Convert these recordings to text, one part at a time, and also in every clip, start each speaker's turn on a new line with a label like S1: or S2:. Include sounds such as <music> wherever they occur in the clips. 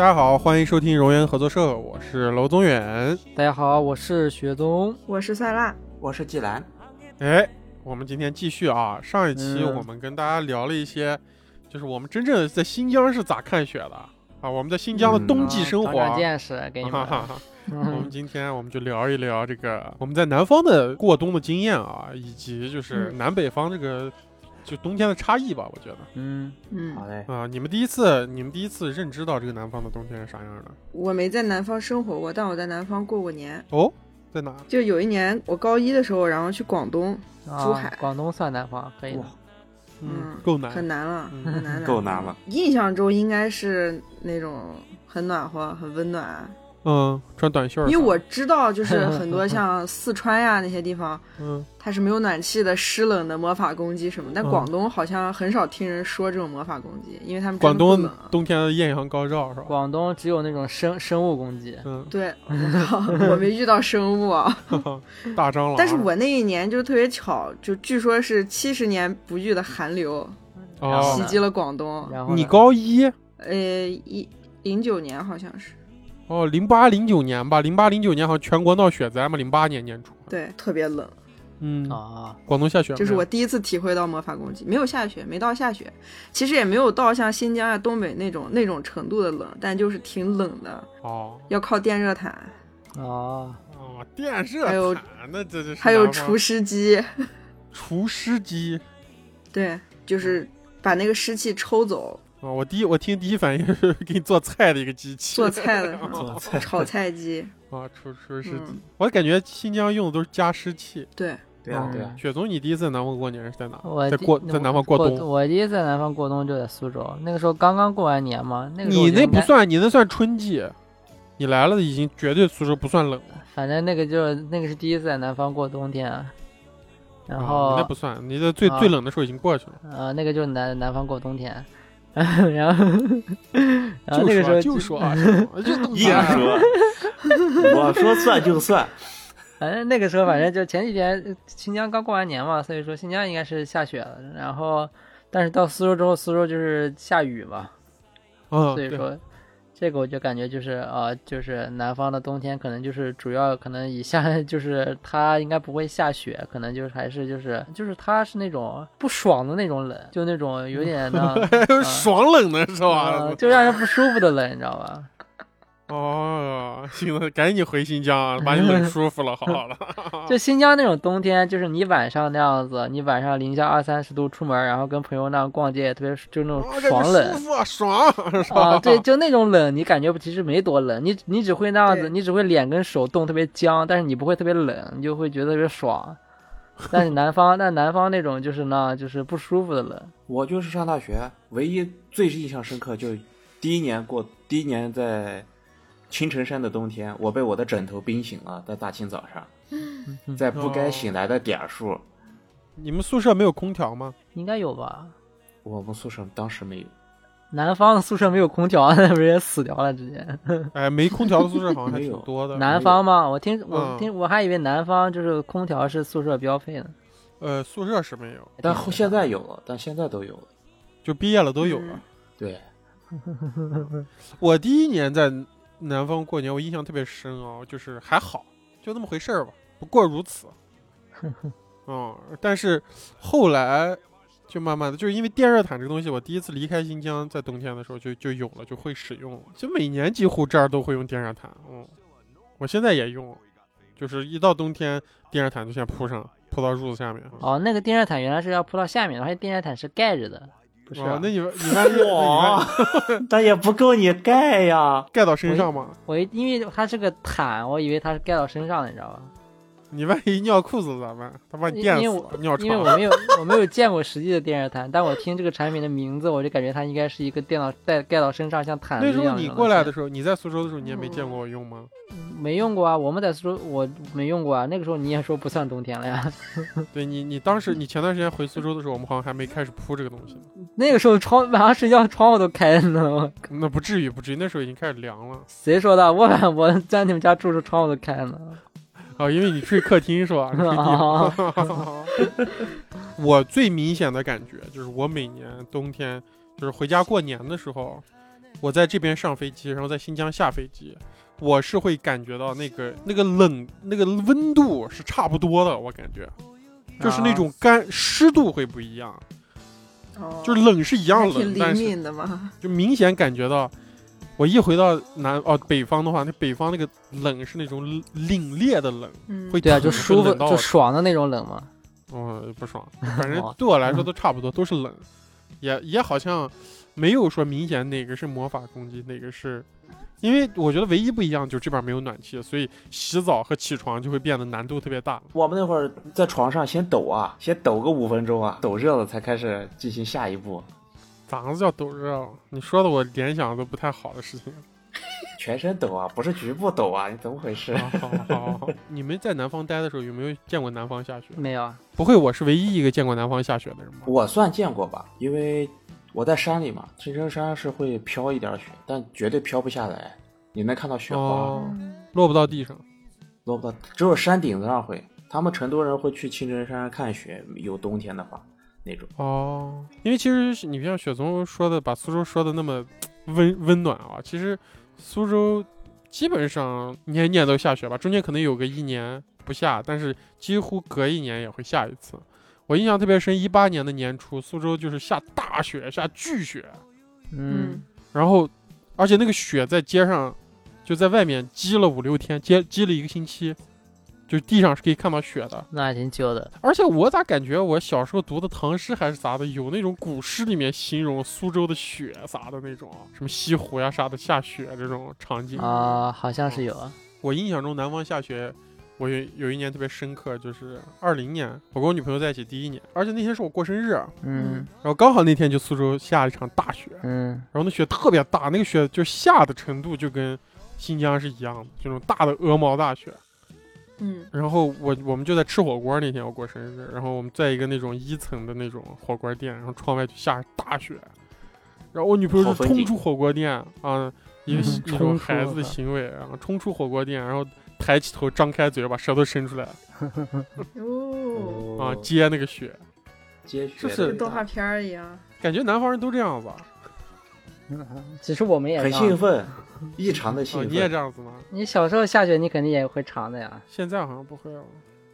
S1: 大家好，欢迎收听荣源合作社，我是娄宗远。
S2: 大家好，我是雪宗。
S3: 我是塞拉，
S4: 我是季兰。
S1: 哎，我们今天继续啊，上一期
S2: 嗯
S1: 我们跟大家聊了一些，就是我们真正在新疆是咋看雪的啊，我们在新疆的
S4: 嗯
S1: 冬季生活。
S2: 长长见识给你们。
S1: 哈哈哈。我们
S2: 嗯
S1: 今天我们就聊一聊这个我们在南方的过冬的经验啊，以及就是
S3: 嗯
S1: 南北方这个就冬天的差异吧，我觉得
S2: 嗯，
S3: 嗯
S4: 好，嘞，
S1: 啊，你们第一次你们第一次认知到这个南方的冬天是啥样的？
S3: 我没在南方生活过，但我在南方过过年。
S1: 哦，在哪？
S3: 就有一年我高一的时候，然后去广东，
S2: 啊
S3: 珠海
S2: 广东算南方，可以的。
S1: 嗯
S3: 嗯，
S1: 够难。
S3: 很难了，
S1: 嗯
S3: 很难
S4: 够难了。
S3: 印象中应该是那种很暖和、很温暖，
S1: 嗯，穿短袖儿。
S3: 因为我知道，就是 <laughs> 很多像四川呀那些地方，
S1: 嗯
S3: 它是没有暖气的湿冷的魔法攻击什么，但
S1: 嗯
S3: 广东好像很少听人说这种魔法攻击，因为他们
S1: 广东冬天的艳阳高照是吧？
S2: 广东只有那种生生物攻击，
S1: 嗯，
S3: 对，我，我没遇到生物啊。<laughs>
S1: 大蟑螂。
S3: 但是我那一年就特别巧，就据说是七十年不遇的寒流
S1: 哦
S3: 袭击了广东。
S2: 然后
S1: 你高一
S3: 呃，一零九年好像是，
S1: 哦，零八零九年吧，零八零九年好像全国闹雪灾嘛，零八年年初。
S3: 对，特别冷，
S1: 嗯，
S2: 啊，
S1: 广东下雪。
S3: 这是我第一次体会到魔法攻击。没有下雪，没到下雪，其实也没有到像新疆啊、东北那种那种程度的冷，但就是挺冷的，
S1: 哦。
S3: 要靠电热毯，
S2: 哦，
S1: 哦，电热
S3: 还有
S1: 毯，那这这是
S3: 还有除湿机，
S1: 除湿机。
S3: 对，就是把那个湿气抽走，
S1: 啊！我第一我听第一反应是给你做菜的一个机器，
S3: 做菜的 <laughs>
S4: 做菜
S3: 炒菜机，
S1: 啊，除除湿机
S3: 嗯。
S1: 我感觉新疆用的都是加湿器。
S3: 对，
S2: 嗯
S4: 对啊对啊，
S1: 雪松，你第一次在南方过年是在哪？
S2: 我第
S1: 在过在南方过冬。
S2: 我第一次在南方过冬就在苏州，那个时候刚刚过完年嘛，那个
S1: 你那不算，你那算春季。你来了已经绝对苏州不算冷了。
S2: 反正那个就那个是第一次在南方过冬天，然
S1: 啊
S2: 后
S1: 你那不算，你的最
S2: 啊
S1: 最冷的时候已经过去了。
S2: 呃，那个就是南南方过冬天，<laughs> 然后 <laughs> 然后那个时候
S1: 就说啊 <laughs>
S4: 硬说，我说算就算。
S2: 反正那个时候，反正就前几天呃新疆刚过完年嘛，所以说新疆应该是下雪了。然后，但是到苏州之后，苏州就是下雨嘛，所以说这个我就感觉就是呃，就是南方的冬天可能就是主要可能以下 <laughs> 就是它应该不会下雪，可能就是还是就是就是它是那种不爽的那种冷，就那种有点那 <laughs>
S1: 爽冷的是吧
S2: 呃？就让人不舒服的冷，你知道吧？
S1: 哦，<laughs> 行了，赶紧回新疆啊，把你 <laughs> 冷舒服了，好了。
S2: 就新疆那种冬天，就是你晚上那样子，你晚上零下二三十度出门，然后跟朋友那样逛街，也特别就那种
S1: 哦
S2: 爽冷
S1: 舒服啊爽 <laughs> 是吧？
S2: 啊，对，就那种冷，你感觉其实没多冷，你你只会那样子，你只会脸跟手冻特别僵，但是你不会特别冷，你就会觉得特别爽。但是南方，但南方那种就是呢，就是不舒服的冷。
S4: 我就是上大学，唯一最印象深刻就是第一年过，第一年在青城山的冬天，我被我的枕头冰醒了，在大清早上，在不该醒来的点儿数，
S1: 你们宿舍没有空调吗？
S2: 应该有吧？
S4: 我们宿舍当时没有。
S2: 南方的宿舍没有空调，<laughs> 那不是也死掉了？直接。<laughs>
S1: 哎，没空调的宿舍好像还挺多的。
S2: 南方吗？我听我
S1: 嗯
S2: 听我还以为南方就是空调是宿舍标配呢。
S1: 呃，宿舍是没有，
S4: 但后现在有了，但现在都有了。
S1: 就毕业了都有了。
S3: 嗯
S4: 对，<laughs>
S1: 我第一年在南方过年，我印象特别深啊，就是还好，就那么回事儿吧，不过如此。<laughs> 嗯，但是后来就慢慢的，就是因为电热毯这个东西，我第一次离开新疆，在冬天的时候就就有了，就会使用。就每年几乎这儿都会用电热毯，嗯，我现在也用，就是一到冬天，电热毯就先铺上，铺到褥子下面。
S2: 哦，那个电热毯原来是要铺到下面的，而且电热毯是盖着的，不是啊、
S1: 哦，那你们你万一那你
S4: 哇，但也不够你盖呀。<laughs>
S1: 盖到身上吗？
S2: 我一因为它是个毯，我以为它是盖到身上的，你知道吧？
S1: 你万一尿裤子咋办？他把你
S2: 因
S1: 电死
S2: 因为我，
S1: 尿
S2: 因为。我没有我没有见过实际的电热毯，但我听这个产品的名字，我就感觉它应该是一个电脑带盖到身上像毯子
S1: 那时
S2: 一样
S1: 候你过来的时候，你在苏州的时候，你也没见过我用吗？
S2: 没用过啊，我们在苏州我没用过啊。那个时候你也说不算冬天了呀，<laughs>
S1: 对你，你当时你前段时间回苏州的时候，我们好像还没开始铺这个东西。
S2: 那个时候窗晚上睡觉窗户都开着呢。我
S1: 那不至于，不至于，那时候已经开始凉了
S2: 谁说的？我我在你们家住着窗户都开呢。
S1: 啊，因为你睡客厅是吧？你睡地方我最明显的感觉就是，我每年冬天就是回家过年的时候，我在这边上飞机，然后在新疆下飞机，我是会感觉到那个那个冷那个温度是差不多的，我感觉就是那种干湿度会不一样，
S3: 哦，
S1: 就是冷是一样冷，
S3: 挺灵
S1: 但是
S3: 敏的嘛。
S1: 就明显感觉到，我一回到南哦北方的话，那北方那个冷是那种凛冽的冷，
S3: 嗯，
S1: 会
S2: 对啊，就舒服就爽的那种冷嘛。
S1: 哦不爽，反正
S2: 哦
S1: 对我来说都差不多，都是冷，也也好像没有说明显哪个是魔法攻击，哪个是。因为我觉得唯一不一样就是这边没有暖气，所以洗澡和起床就会变得难度特别大。
S4: 我们那会儿在床上先抖啊，先抖个五分钟啊，抖热了才开始进行下一步，
S1: 咋子叫抖热？你说的我联想都不太好的事情。<laughs>
S4: 全身抖啊，不是局部抖啊，你怎么回事？
S1: 好好好好，你们在南方待的时候有没有见过南方下雪？
S2: 没有啊，
S1: 不会，我是唯一一个见过南方下雪的人吧？
S4: 我算见过吧，因为我在山里嘛，青城山是会飘一点雪，但绝对飘不下来，你能看到雪花，
S1: 哦，落不到地上。
S4: 落不到，只有山顶子上会。他们成都人会去青城山看雪，有冬天的话那种。
S1: 哦，因为其实你像雪松说的，把苏州说的那么温温暖啊，其实苏州基本上年年都下雪吧，中间可能有个一年不下，但是几乎隔一年也会下一次。我印象特别深，一八年的年初，苏州就是下大雪，下巨雪，
S2: 嗯，
S1: 然后而且那个雪在街上就在外面积了五六天，积积了一个星期，就地上是可以看到雪的。
S2: 那还挺久的。
S1: 而且我咋感觉我小时候读的唐诗还是咋的，有那种古诗里面形容苏州的雪啥的那种，什么西湖呀啥的下雪这种场景。
S2: 啊，好像是有啊。
S1: 我印象中南方下雪，我有有一年特别深刻，就是二零年，我跟我女朋友在一起第一年，而且那天是我过生日，嗯然
S2: 嗯
S1: 后刚好那天就苏州下了一场大雪，
S2: 嗯，
S1: 然后那雪特别大，那个雪就下的程度就跟新疆是一样的，这种大的鹅毛大雪。
S3: 嗯。
S1: 然后我我们就在吃火锅那天我过生日，然后我们在一个那种一层的那种火锅店，然后窗外就下着大雪，然后我女朋友就冲出火锅店啊，一个
S2: 嗯
S1: 那种孩子的行为，然后冲出火锅店，然后抬起头张开嘴把舌头伸出来 <laughs>
S3: 哦，
S1: 啊接那个雪，
S4: 接雪
S1: 就是
S3: 跟动画片一样。
S1: 感觉南方人都这样子啊，<laughs>
S2: 其实我们也
S4: 很兴奋，<laughs> 异常的兴
S1: 啊
S4: 奋。
S1: 你也这样子吗？
S2: 你小时候下雪，你肯定也会尝的呀。
S1: 现在好像不会了，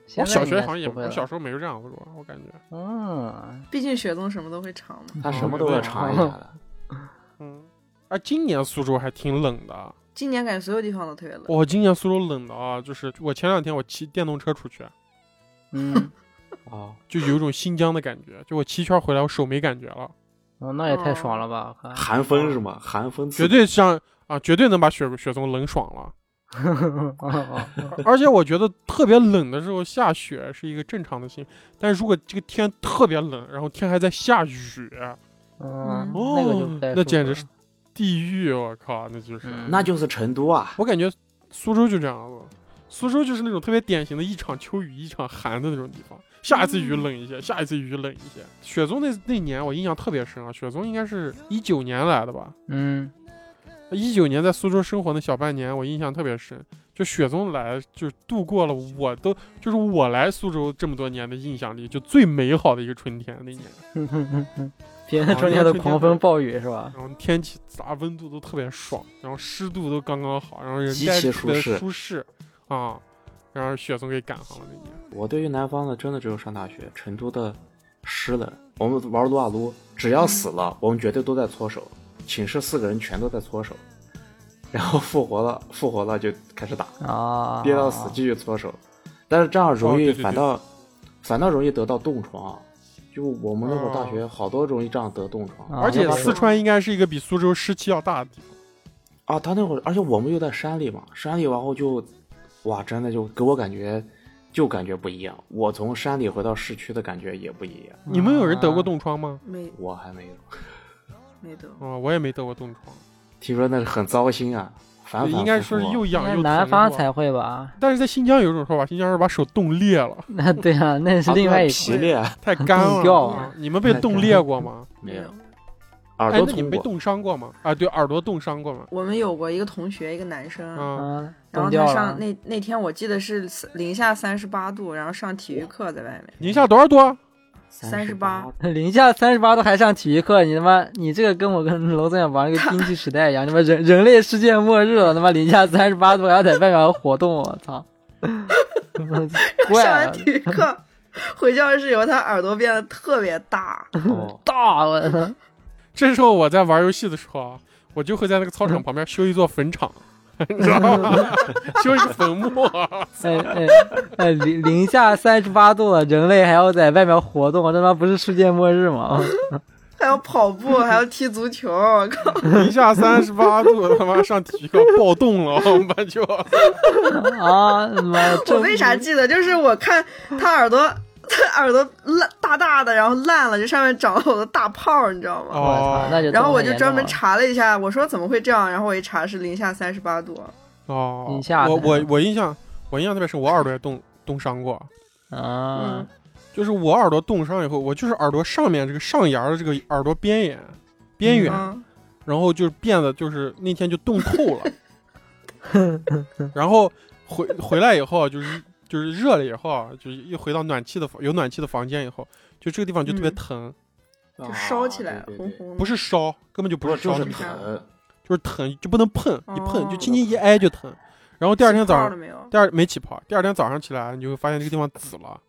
S1: 小学好像也，
S2: 不会。
S1: 我小时候没有这样子过，我感觉，
S2: 嗯，
S3: 毕竟雪宗什么都会尝嘛。
S4: 他什么都要尝一下的。
S1: 嗯，啊，今年苏州还挺冷的。
S3: 今年感觉所有地方都特别冷。
S1: 我今年苏州冷的啊，就是我前两天我骑电动车出去，
S2: 嗯，
S4: 啊，<laughs>
S1: 就有一种新疆的感觉，就我骑一圈回来，我手没感觉了，
S2: 哦，那也太爽了吧！
S4: 寒风是吗？寒风
S1: 绝对像啊，绝对能把雪雪松冷爽了。<laughs> 而且我觉得特别冷的时候下雪是一个正常的性，但是如果这个天特别冷，然后天还在下雨，
S2: 嗯，
S1: 哦，
S2: 那个就
S1: 那简直是地狱，我靠，那就是。
S2: 嗯
S4: 那就是成都啊。
S1: 我感觉苏州就这样子，苏州就是那种特别典型的一场秋雨一场寒的那种地方，下一次雨冷一些，下一次雨冷一些。雪宗那那年我印象特别深啊，雪宗应该是一九年来的吧，
S2: 嗯
S1: 一九年在苏州生活那小半年，我印象特别深。就雪松来，就度过了我都就是我来苏州这么多年的印象里，就最美好的一个春天那年。
S2: 哼哼哼哼，别的春天的狂风暴雨是吧？
S1: 然后天气咋温度都特别爽，然后湿度都刚刚好，然后人
S4: 极其
S1: 待着特别
S4: 舒适
S1: 舒适啊，然后雪松给赶上了那年。
S4: 我对于南方的真的只有上大学，成都的湿冷。我们玩撸啊撸，只要死了，我们绝对都在搓手，寝室四个人全都在搓手，<laughs> 然后复活了，复活了就开始打，
S2: 啊，
S4: 憋到死继续搓手。但是这样容易
S1: 哦对对对
S4: 反倒反倒容易得到冻疮，就我们那会儿大
S1: 哦
S4: 学好多容易这样得冻疮。
S2: 啊
S1: 而且四川应该是一个比苏州湿气要大的地方。
S4: 啊，他那会儿，而且我们又在山里嘛，山里然后就，哇，真的就给我感觉，就感觉不一样。我从山里回到市区的感觉也不一样，
S1: 你们有人得过
S2: 啊
S1: 冻疮吗？
S3: 没
S4: 我还没有。
S3: 没得。
S1: 哦，我也没得过冻疮，
S4: 听说那个很糟心啊，
S1: 应该说是又痒又
S2: 南方才会吧？
S1: 但是在新疆有一种说法，新疆是把手冻裂了，<laughs>
S2: 那对啊，那是另外一
S4: 皮裂
S1: 太干了。你们被冻裂过吗？<laughs>
S4: 没有耳朵
S1: 那你们被，冻伤过吗？啊，对，耳朵冻伤过吗？
S3: 我们有过一个同学，一个男生，
S1: 嗯，
S2: 嗯，
S3: 然后他上。那那天我记得是零下三十八度，然后上体育课在外面，
S1: 零下多少度？
S4: 三
S3: 十八 <laughs>
S2: 零下三十八度还上体育课，你他妈你这个跟我跟楼总远玩那个冰器时代一样，他妈人人类世界末日了，他妈零下三十八度还要在外面活动，我操！<laughs>
S3: 上完体育课回教室以后，他耳朵变得特别大。<laughs>
S4: 哦，
S2: 大了！
S1: 这时候我在玩游戏的时候啊，我就会在那个操场旁边修一座坟场，<laughs> 你知道吗？修一个坟墓。
S2: 哎哎哎，零零下三十八度了，人类还要在外面活动，这他妈不是世界末日吗？<laughs>
S3: 还要跑步，<laughs> 还要踢足球，我靠！
S1: 零下三十八度，他妈上体育课暴动了，我们班就
S2: 啊，
S3: 我为啥记得？就是我看他耳朵，他 <laughs> 耳朵烂大大的，然后烂了，这上面长了好多大泡，你知道吗？
S2: 我操，那就
S3: 然后我就专门查了一下，我说怎么会这样？然后我一查是零下三十八度。
S1: 哦
S2: 零下
S1: 我我我印象我印象特别深，我耳朵也冻冻伤过，
S2: 啊
S3: 嗯，
S1: 就是我耳朵冻伤以后，我就是耳朵上面这个上沿儿的这个耳朵边沿边缘，
S3: 嗯
S1: 然后就变得就是那天就冻透了，<laughs> 然后回回来以后啊就是就是热了以后啊，就是一回到暖气的房有暖气的房间以后，就这个地方就特别
S3: 嗯
S1: 疼，
S3: 就烧起来红红的。
S1: 不是烧，根本就不
S4: 不是就是
S1: 是烧的疼，就是疼，就不能碰，一碰
S3: 哦
S1: 就轻轻一挨就疼，然后第二天早上？第二没起泡，第二天早上起来你就会发现这个地方紫了，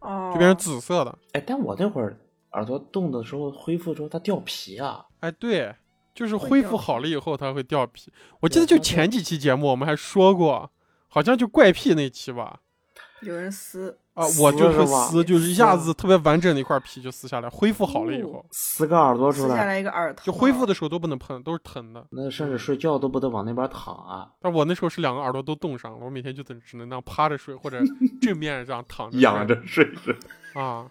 S3: 哦，
S1: 就变成紫色的。
S4: 哎，但我那会儿耳朵冻的时候恢复之后，它掉皮啊，
S1: 哎，对，就是恢复好了以后它会掉皮。我记得就前几期节目我们还说过，好像就怪癖那期吧。
S3: 有人撕。
S1: 啊，我就会
S4: 是
S1: 撕，就是一下子特别完整的一块皮就撕下来，恢复好了以后，
S4: 撕个耳朵出
S3: 撕下
S4: 来，
S3: 一个耳头，
S1: 就恢复的时候都不能碰，都是疼的。
S4: 那甚至睡觉都不得往那边躺啊，
S1: 但我那时候是两个耳朵都冻上了，我每天就只只能那样趴着睡，或者 <laughs> 正面这样躺着 <laughs>
S4: 仰着睡着。
S1: 睡啊。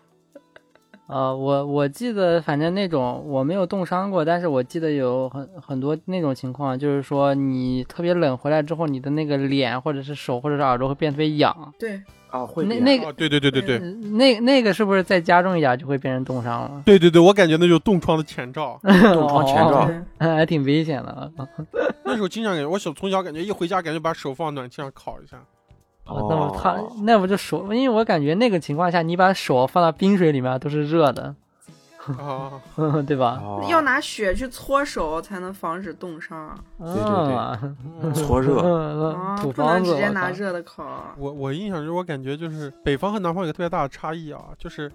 S2: 呃，我我记得，反正那种我没有冻伤过，但是我记得有很很多那种情况，就是说你特别冷回来之后，你的那个脸或者是手或者是耳朵会变特别痒，
S3: 对，
S4: 啊，会
S2: 那那个
S1: 哦，对对对对对
S2: 呃那那个是不是再加重一点就会变成冻伤了？
S1: 对对对，我感觉那就是冻疮的前兆。<laughs>
S2: 冻
S4: 疮前兆
S3: 对
S2: 还挺危险的。<laughs>
S1: 那时候经常感觉，我小从小感觉一回家感觉把手放暖气上烤一下。
S2: 哦，那么他
S4: 哦
S2: 那不就手？因为我感觉那个情况下，你把手放到冰水里面都是热的，
S1: 啊，<laughs>
S2: 对吧？
S4: 哦
S3: 要拿血去搓手才能防止冻伤
S4: 对对
S2: 啊，
S4: 搓热，
S2: 嗯
S3: 啊，
S2: 土
S3: 不能
S2: 方子，
S3: 直接拿热的烤。
S1: 我我印象中，我感觉就是北方和南方有个特别大的差异啊，就是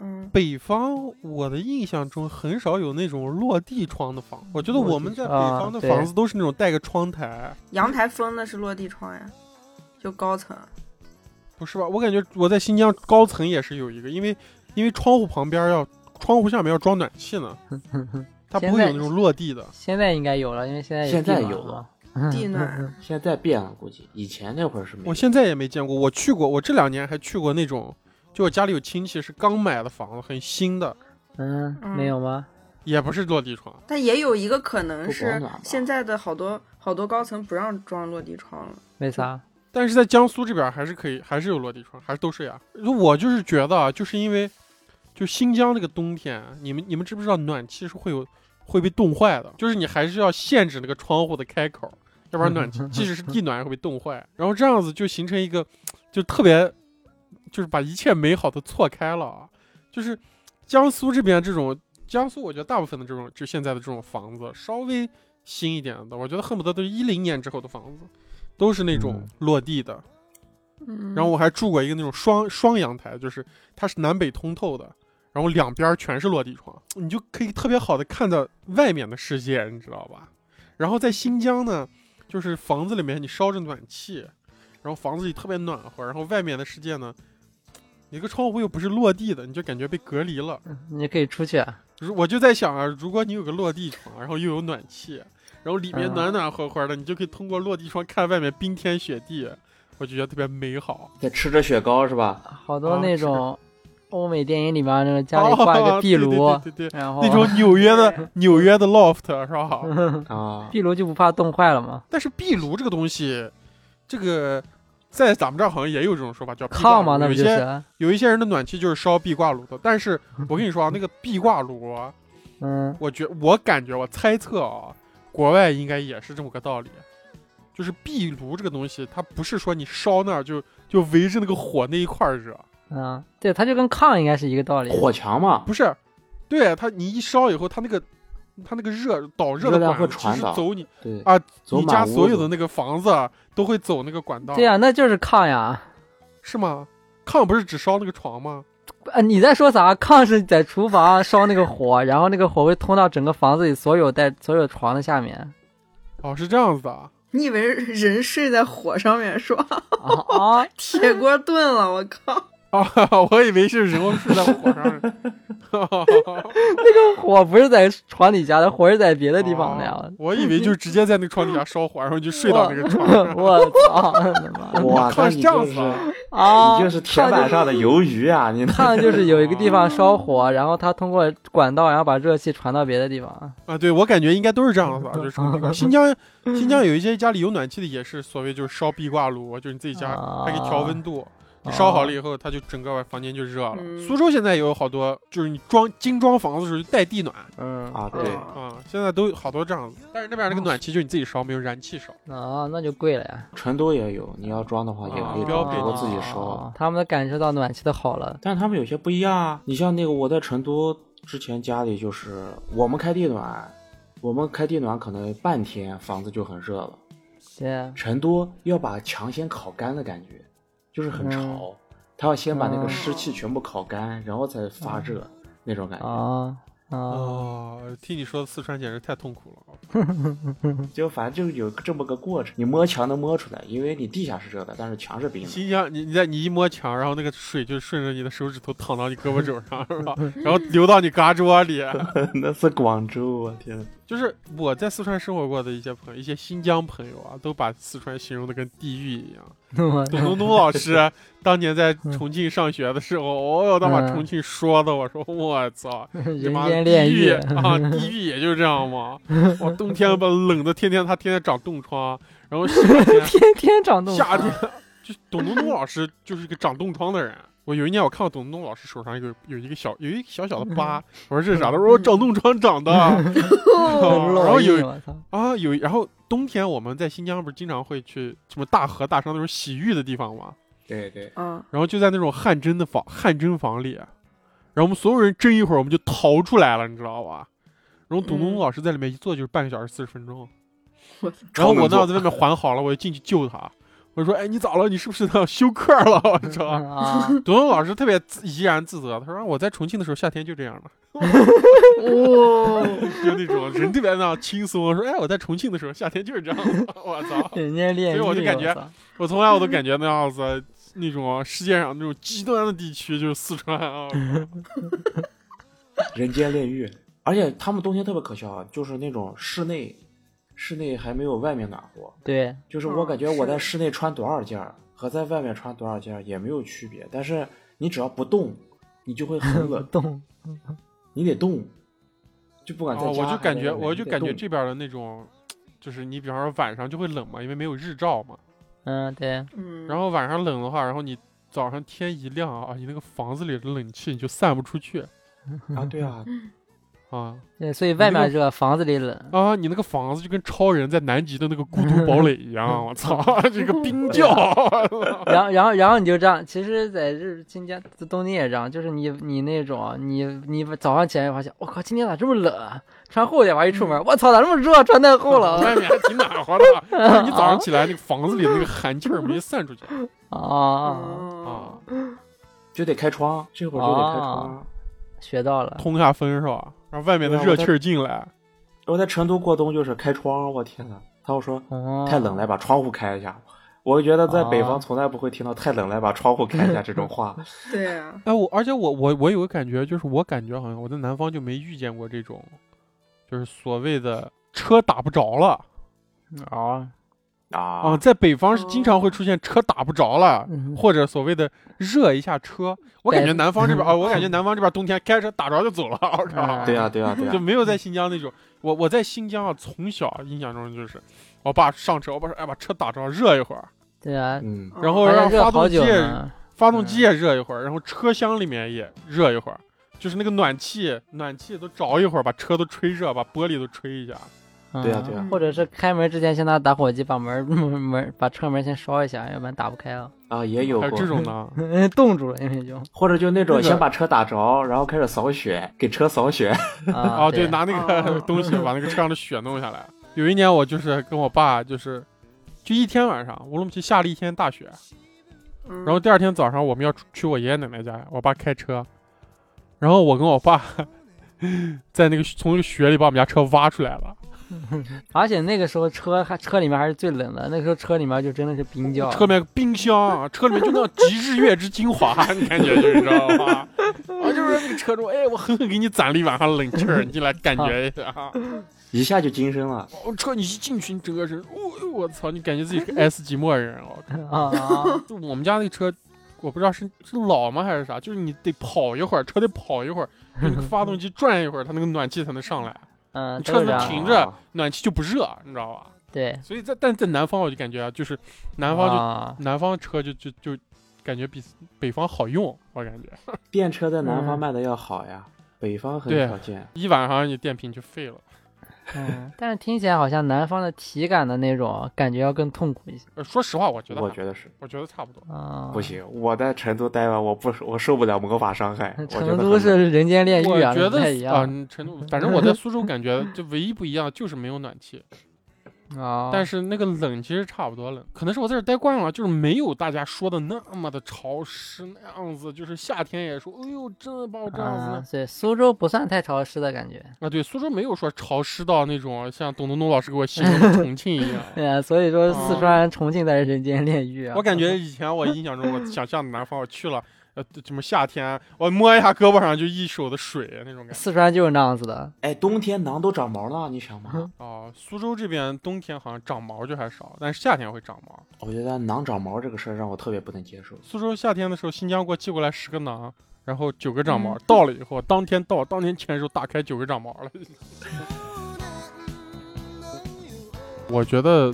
S3: 嗯，
S1: 北方我的印象中很少有那种落地窗的房，我觉得我们在北
S2: 啊
S1: 方的房子都是那种带个窗台，
S3: 阳台封的是落地窗呀，就高层。
S1: 不是吧？我感觉我在新疆高层也是有一个，因为因为窗户旁边要窗户下面要装暖气呢，<laughs> 它不会有那种落地的。
S2: 现在应该有了，因为现在有
S4: 现在有了
S2: 了。
S3: 地暖 <laughs>
S4: 现在变了，估计以前那会儿是没有。
S1: 我现在也没见过，我去过，我这两年还去过那种，就我家里有亲戚是刚买的房子，很新的，
S2: 嗯，
S3: 嗯
S2: 没有吗？
S1: 也不是落地窗。
S3: 但也有一个可能是现在的好多好多高层不让装落地窗了。
S2: 为啥？
S1: 但是在江苏这边还是可以，还是有落地窗，还是都是呀。我就是觉得啊，就是因为就新疆这个冬天，你们你们知不知道暖气是会有会被冻坏的？就是你还是要限制那个窗户的开口，要不然暖气 <laughs> 即使是地暖也会被冻坏。然后这样子就形成一个就特别就是把一切美好的错开了啊。就是江苏这边这种江苏，我觉得大部分的这种就现在的这种房子稍微新一点的，我觉得恨不得都是一零年之后的房子。都是那种
S4: 嗯
S1: 落地的，
S3: 嗯，
S1: 然后我还住过一个那种双双阳台，就是它是南北通透的，然后两边全是落地窗，你就可以特别好的看到外面的世界，你知道吧？然后在新疆呢，就是房子里面你烧着暖气，然后房子里特别暖和，然后外面的世界呢，你个窗户又不是落地的，你就感觉被隔离了。
S2: 你可以出去啊。
S1: 如我就在想啊，如果你有个落地窗，然后又有暖气，然后里面
S2: 嗯
S1: 暖暖和和的，你就可以通过落地窗看外面冰天雪地，我就觉得特别美好。
S4: 在吃着雪糕是吧？
S2: 好多那种欧美电影里面那个家里挂一个壁炉，
S1: 哦对对对对对
S2: 然后
S1: 那种纽约的 <laughs> 纽约的 loft 是吧？<laughs>
S4: 啊，
S2: 壁炉就不怕冻坏了吗？
S1: 但是壁炉这个东西，这个在咱们这儿好像也有这种说法，叫壁
S2: 炕。嘛，那不就是？
S1: 有一些人的暖气就是烧壁挂炉的，但是我跟你说啊，那个壁挂炉啊，<laughs>
S2: 嗯，
S1: 我觉我感觉我猜测啊，国外应该也是这么个道理，就是壁炉这个东西，它不是说你烧那儿就就围着那个火那一块儿热，
S2: 嗯，对，它就跟炕应该是一个道理。
S4: 火墙嘛，
S1: 不是，对它你一烧以后，它那个它那个热导热的
S4: 热量会
S1: 管子其
S4: 传导
S1: 实走你
S4: 对
S1: 啊，
S4: 走
S1: 你家所有的那个房子啊都会走那个管道。
S2: 对呀、那就是炕呀。
S1: 是吗？炕不是只烧那个床吗？
S2: 呃，你在说啥？炕是在厨房烧那个火，然后那个火会通到整个房子里所有带所有床的下面。
S1: 哦，是这样子的啊。
S3: 你以为人睡在火上面是吧？
S2: 啊啊！<laughs>
S3: 铁锅炖了，我靠！
S1: 啊，<laughs> 我以为是人会睡在火上。<laughs>
S2: 那个火不是在床底下的，火是在别的地方的呀
S1: 哦。我以为就直接在那个床底下烧火，然后就睡到那个床上。<laughs>
S2: 我操！他妈的
S4: 哇，那
S1: 炕是
S4: 你
S1: 这样子啊
S2: 啊！
S4: 你就是铁板上的鱿鱼啊！你
S2: 看就是有一个地方烧火，然后它通过管道，然后把热气传到别的地方。
S1: 啊，对我感觉应该都是这样子啊，就是那个新疆，新疆有一些家里有暖气的，也是所谓就是烧壁挂炉，就是你自己家
S2: 啊
S1: 还可以调温度，你烧好了以后，它就整个房间就热了。
S3: 嗯
S1: 苏州现在也有好多，就是你装精装房子的时候就带地暖
S2: 嗯
S4: 啊，对，
S3: 哦
S1: 啊，现在都有好多这样子。但是那边那个暖气就你自己烧，没有燃气烧。
S2: 啊，那就贵了呀。
S4: 成都也有，你要装的话也可以
S1: 啊标配
S4: 我自己烧。
S2: 哦他们都感受到暖气的好了。
S4: 但他们有些不一样啊。你像那个我在成都之前家里就是我们开地暖，我们开地暖可能半天房子就很热了。
S2: 对，
S4: 成都要把墙先烤干的感觉，就是很潮，
S2: 嗯
S4: 他要先把那个
S2: 嗯
S4: 湿气全部烤干，然后再发热、那种感觉。
S2: 啊啊，
S1: 哦，听你说的四川简直太痛苦了。<laughs>
S4: 就反正就有这么个过程，你摸墙能摸出来，因为你地下是热的，但是墙是冰的。
S1: 新疆，你你在你一摸墙，然后那个水就顺着你的手指头淌到你胳膊肘上，是吧？<laughs> 然后流到你胳肢窝里。<laughs>
S4: 那是广州，我天！
S1: 就是我在四川生活过的一些朋友，一些新疆朋友啊，都把四川形容的跟地狱一样。<laughs> 董东东老师当年在重庆上学的时候，哦哟，他把
S2: 嗯
S1: 重庆说的，我说我操，<laughs> 他
S2: 人
S1: 妈地狱 <laughs> 啊，地狱也就这样嘛。我冬天吧冷的，天天他天天长冻疮，然后夏天
S2: 天天长冻
S1: 夏天，就董东东老师就是一个长冻疮的人。我有一年我看到董东东老师手上有有一个小有一个小小的疤，我说这是啥？<laughs> 他说我长冻疮长的。<laughs> <laughs> 然后有啊有，然后冬天我们在新疆不是经常会去什么大河大山那种洗浴的地方吗？
S4: 对对，
S3: 嗯，
S1: 然后就在那种汗蒸的房汗蒸房里，然后我们所有人蒸一会儿，我们就逃出来了，你知道吧？然后董东东
S3: 嗯
S1: 老师在里面一坐就是半个小时四十分钟，然后我
S4: 超能坐
S1: 那在外面缓好了，我就进去救他。我说：“哎，你咋了？你是不是要休克了？”我操！
S2: 啊，<laughs>
S1: 董东老师特别自怡然自得，他说：“我在重庆的时候夏天就这样了，<laughs>
S3: 哦，<laughs>
S1: 就那种人特别那样轻松。”我说：“哎，我在重庆的时候夏天就是这样的。”我操！
S2: 人间炼狱，
S1: 所以我就感觉我从来我都感觉那样子，那种世界上那种极端的地区就是四川啊。
S4: 人间炼狱。而且他们冬天特别可笑，啊，就是那种室内，室内还没有外面暖和。
S2: 对，
S4: 就是我
S3: 嗯
S4: 感觉我在室内穿多少件儿和在外面穿多少件儿也没有区别，但是你只要不动，你就会很 <laughs> 冷，
S2: 动，
S4: 你得动，就不管在
S1: 哦，
S4: 家
S1: 我就感觉，我就感觉这边的那种，就是你比方说晚上就会冷嘛，因为没有日照嘛。
S2: 嗯，对，
S3: 嗯，
S1: 然后晚上冷的话，然后你早上天一亮啊，你那个房子里的冷气你就散不出去
S4: 啊，对啊，<laughs>
S1: 啊
S2: 对，所以外
S1: 那个
S2: 面热，房子里冷。
S1: 啊！你那个房子就跟超人在南极的那个孤独堡垒一样，<laughs> 我操，这个冰窖。<laughs>
S2: 然后，然后，然后你就这样。其实，在日今天冬天也这样，就是你你那种，你你早上起来发现，我靠，今天咋这么冷啊？穿厚点吧，一出门，我操，咋这么热？穿太厚了
S1: 外面还挺暖和的，<laughs> 但是你早上起来那个房子里的那个寒气儿没散出去
S2: 啊！
S3: 哦，
S1: 啊，
S4: 就得开窗，这会儿就得开窗。
S2: 学到了，
S1: 通下风是吧？让外面的热气儿进来。
S4: 我在成都过冬就是开窗，我天呐，他会说
S2: 哦
S4: 太冷了，把窗户开一下。我觉得在北
S2: 哦
S4: 方从来不会听到太冷了，把窗户开一下 <laughs> 这种话。<laughs>
S3: 对啊，
S1: 哎，我而且我我我有个感觉，就是我感觉好像我在南方就没遇见过这种，就是所谓的车打不着了
S2: 啊，
S1: 啊，
S4: 啊，
S1: 在北方是经常会出现车打不着了，
S2: 嗯
S1: 或者所谓的热一下车。我感觉南方这边啊，<laughs> 我感觉南方这边冬天开车打着就走了，我靠
S2: 嗯
S4: 对啊，对啊，对啊，
S1: 就没有在新疆那种。我我在新疆啊，从小印象中就是，我爸上车，我爸说，哎，把车打着热一会儿，
S2: 对啊，
S4: 嗯，
S1: 然后让发动机也。发动机也热一会儿，然后车厢里面也热一会儿，就是那个暖气，暖气都着一会儿，把车都吹热，把玻璃都吹一下。
S4: 对啊对啊。
S2: 嗯。或者是开门之前先拿打火机把门 <laughs> 门门把车门先烧一下，要不然打不开了，
S4: 啊，也有
S1: 还有
S4: 过。
S1: 这种呢？<laughs>
S2: 冻住了，因为就。<laughs>
S4: 或者就那种先把车打着，然后开始扫雪，给车扫雪。
S2: 啊
S1: 哦，对，拿那个
S3: 哦。
S1: 东西把那个车上的雪弄下来。有一年我就是跟我爸，就是就一天晚上，乌鲁木齐下了一天大雪，
S3: 然
S1: 然后第二天早上我们要去我爷爷奶奶家，我爸开车，然后我跟我爸在那个从那个雪里把我们家车挖出来了，<laughs>
S2: 而且那个时候车还车里面还是最冷的，那个时候车里面就真的是冰窖，
S1: 车里面冰箱，车里面就那种集日月之精华，<laughs> 你感觉就是知道吗？<laughs> 啊，就是那个车中，哎，我狠狠给你攒了一晚上冷气儿，你来感觉一下啊。
S4: 一下就精神了。
S1: 哦，车你一进去，你整个人，我、我操，你感觉自己是个 S 级末人哦。
S2: 啊啊，
S1: 就我们家那车，我不知道是是老吗还是啥，就是你得跑一会儿，车得跑一会儿，就那个发动机转一会儿，它那个暖气才能上来，
S2: 嗯，
S1: 车子停着暖气就不热，你知道吧？
S2: 对，
S1: 所以在但在南方我就感觉啊，就是南方就、
S2: 啊
S1: 南方车就就就感觉比北方好用，我感觉
S4: 电车在南方
S2: 嗯
S4: 卖的要好呀，北方很
S1: 对
S4: 少见。
S1: 一晚上你电瓶就废了。
S2: 嗯，<laughs> 但是听起来好像南方的体感的那种感觉要更痛苦一些
S1: 呃说实话，我觉得
S4: 我觉得是
S1: 我觉得差不多。
S2: 啊。
S4: 不，行，我在成都待完，我不我受不了魔法伤害。<laughs>
S2: 成都是人间炼狱啊，
S1: 我觉得
S2: 不太一
S1: 啊，成都，反正我在苏州感觉就唯一不一样就是没有暖气，
S2: 啊。
S1: 但是那个冷其实差不多冷，可能是我在这儿待惯了，就是没有大家说的那么的潮湿那样子，就是夏天也说，哎呦，真的把我这样子
S2: 啊，对，苏州不算太潮湿的感觉。
S1: 啊，对，苏州没有说潮湿到那种像董东东老师给我形容的 <laughs> 重庆一样。
S2: 对啊，所以说
S1: 啊
S2: 四川、重庆才是人间炼狱啊。
S1: 我感觉以前我印象中，我想象的南方，我去了，呃，什么夏天，我摸一下胳膊上就一手的水那种感觉。
S2: 四川就是那样子的。
S4: 哎，冬天囊都长毛了，你想吗？<laughs>
S1: 哦，苏州这边冬天好像长毛就还少，但是夏天会长毛。
S4: 我觉得囊长毛这个事儿让我特别不能接受。
S1: 苏州夏天的时候，新疆给我寄过来十个囊，然后九个长毛，
S2: 嗯 <laughs>
S1: 到了以后，当天到，当天签收打开九个长毛了。<laughs> 我觉得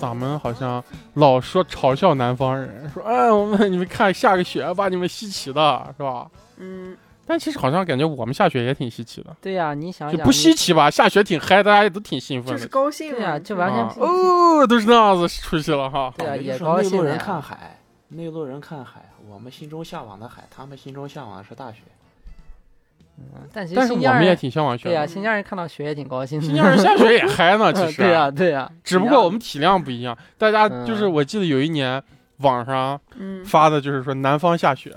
S1: 咱们好像老说嘲笑南方人，说哎，我们你们看下个雪把你们稀奇的，是吧？
S3: 嗯，
S1: 但其实好像感觉我们下雪也挺稀奇的，
S2: 对呀、你想想，
S1: 就不稀奇吧？下雪挺嗨，大家也都挺兴奋的
S3: 就是。高兴
S2: 呀
S3: 嘛，
S2: 就完全
S1: 啊哦，都是那样子出去了哈。
S2: 对啊也
S4: 感觉就是内陆人看海，内陆人看海，我们心中向往的海，他们心中向往的是大雪。
S2: 嗯但其实新疆人
S1: 是我们也挺向往雪
S2: 对呀、
S1: 的。
S2: 新疆人看到雪也挺高兴的。
S1: 新疆人下雪也嗨呢，其 <laughs> 实。
S2: 对呀、对呀、
S1: 只不过我们体量不一样，大家
S2: 嗯
S1: 就是我记得有一年网上
S3: 嗯，
S1: 发的就是说南方下雪，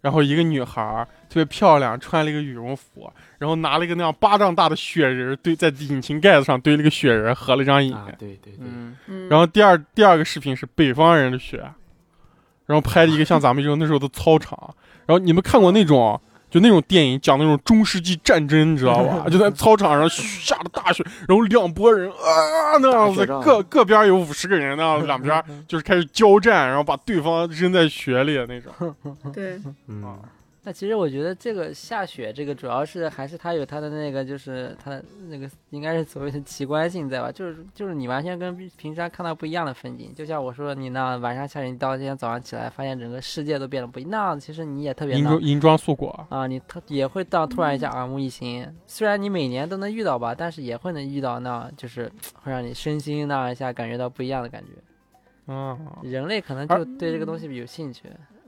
S1: 然后一个女孩特别漂亮，穿了一个羽绒服，然后拿了一个那样巴掌大的雪人堆在引擎盖子上堆了个雪人，合了张影。
S4: 啊，对对对，
S2: 嗯，
S3: 嗯，
S1: 然后第二第二个视频是北方人的雪，然后拍了一个像咱们这种那时候的操场，然后你们看过那种？就那种电影讲那种中世纪战争，你知道吧？<laughs> 就在操场上下着大雪，然后两拨人啊那样子，各各边有五十个人那样子，<laughs> 两边就是开始交战，然后把对方扔在雪里那种。<laughs>
S3: 对，
S4: 嗯，
S2: 那其实我觉得这个下雪，这个主要是还是它有它的那个，就是它的那个应该是所谓的奇观性在吧？就是就是你完全跟平平常看到不一样的风景。就像我说你那晚上下雪，你到今天早上起来，发现整个世界都变得不一样，那其实你也特别
S1: 银装银装素裹，
S2: 啊，你特也会到突然一下耳目一新。虽然你每年都能遇到吧，但是也会能遇到那样就是 <tsk> 会让你身心那样一下感觉到不一样的感觉。
S1: 嗯，
S2: 人类可能就对这个东西有兴趣，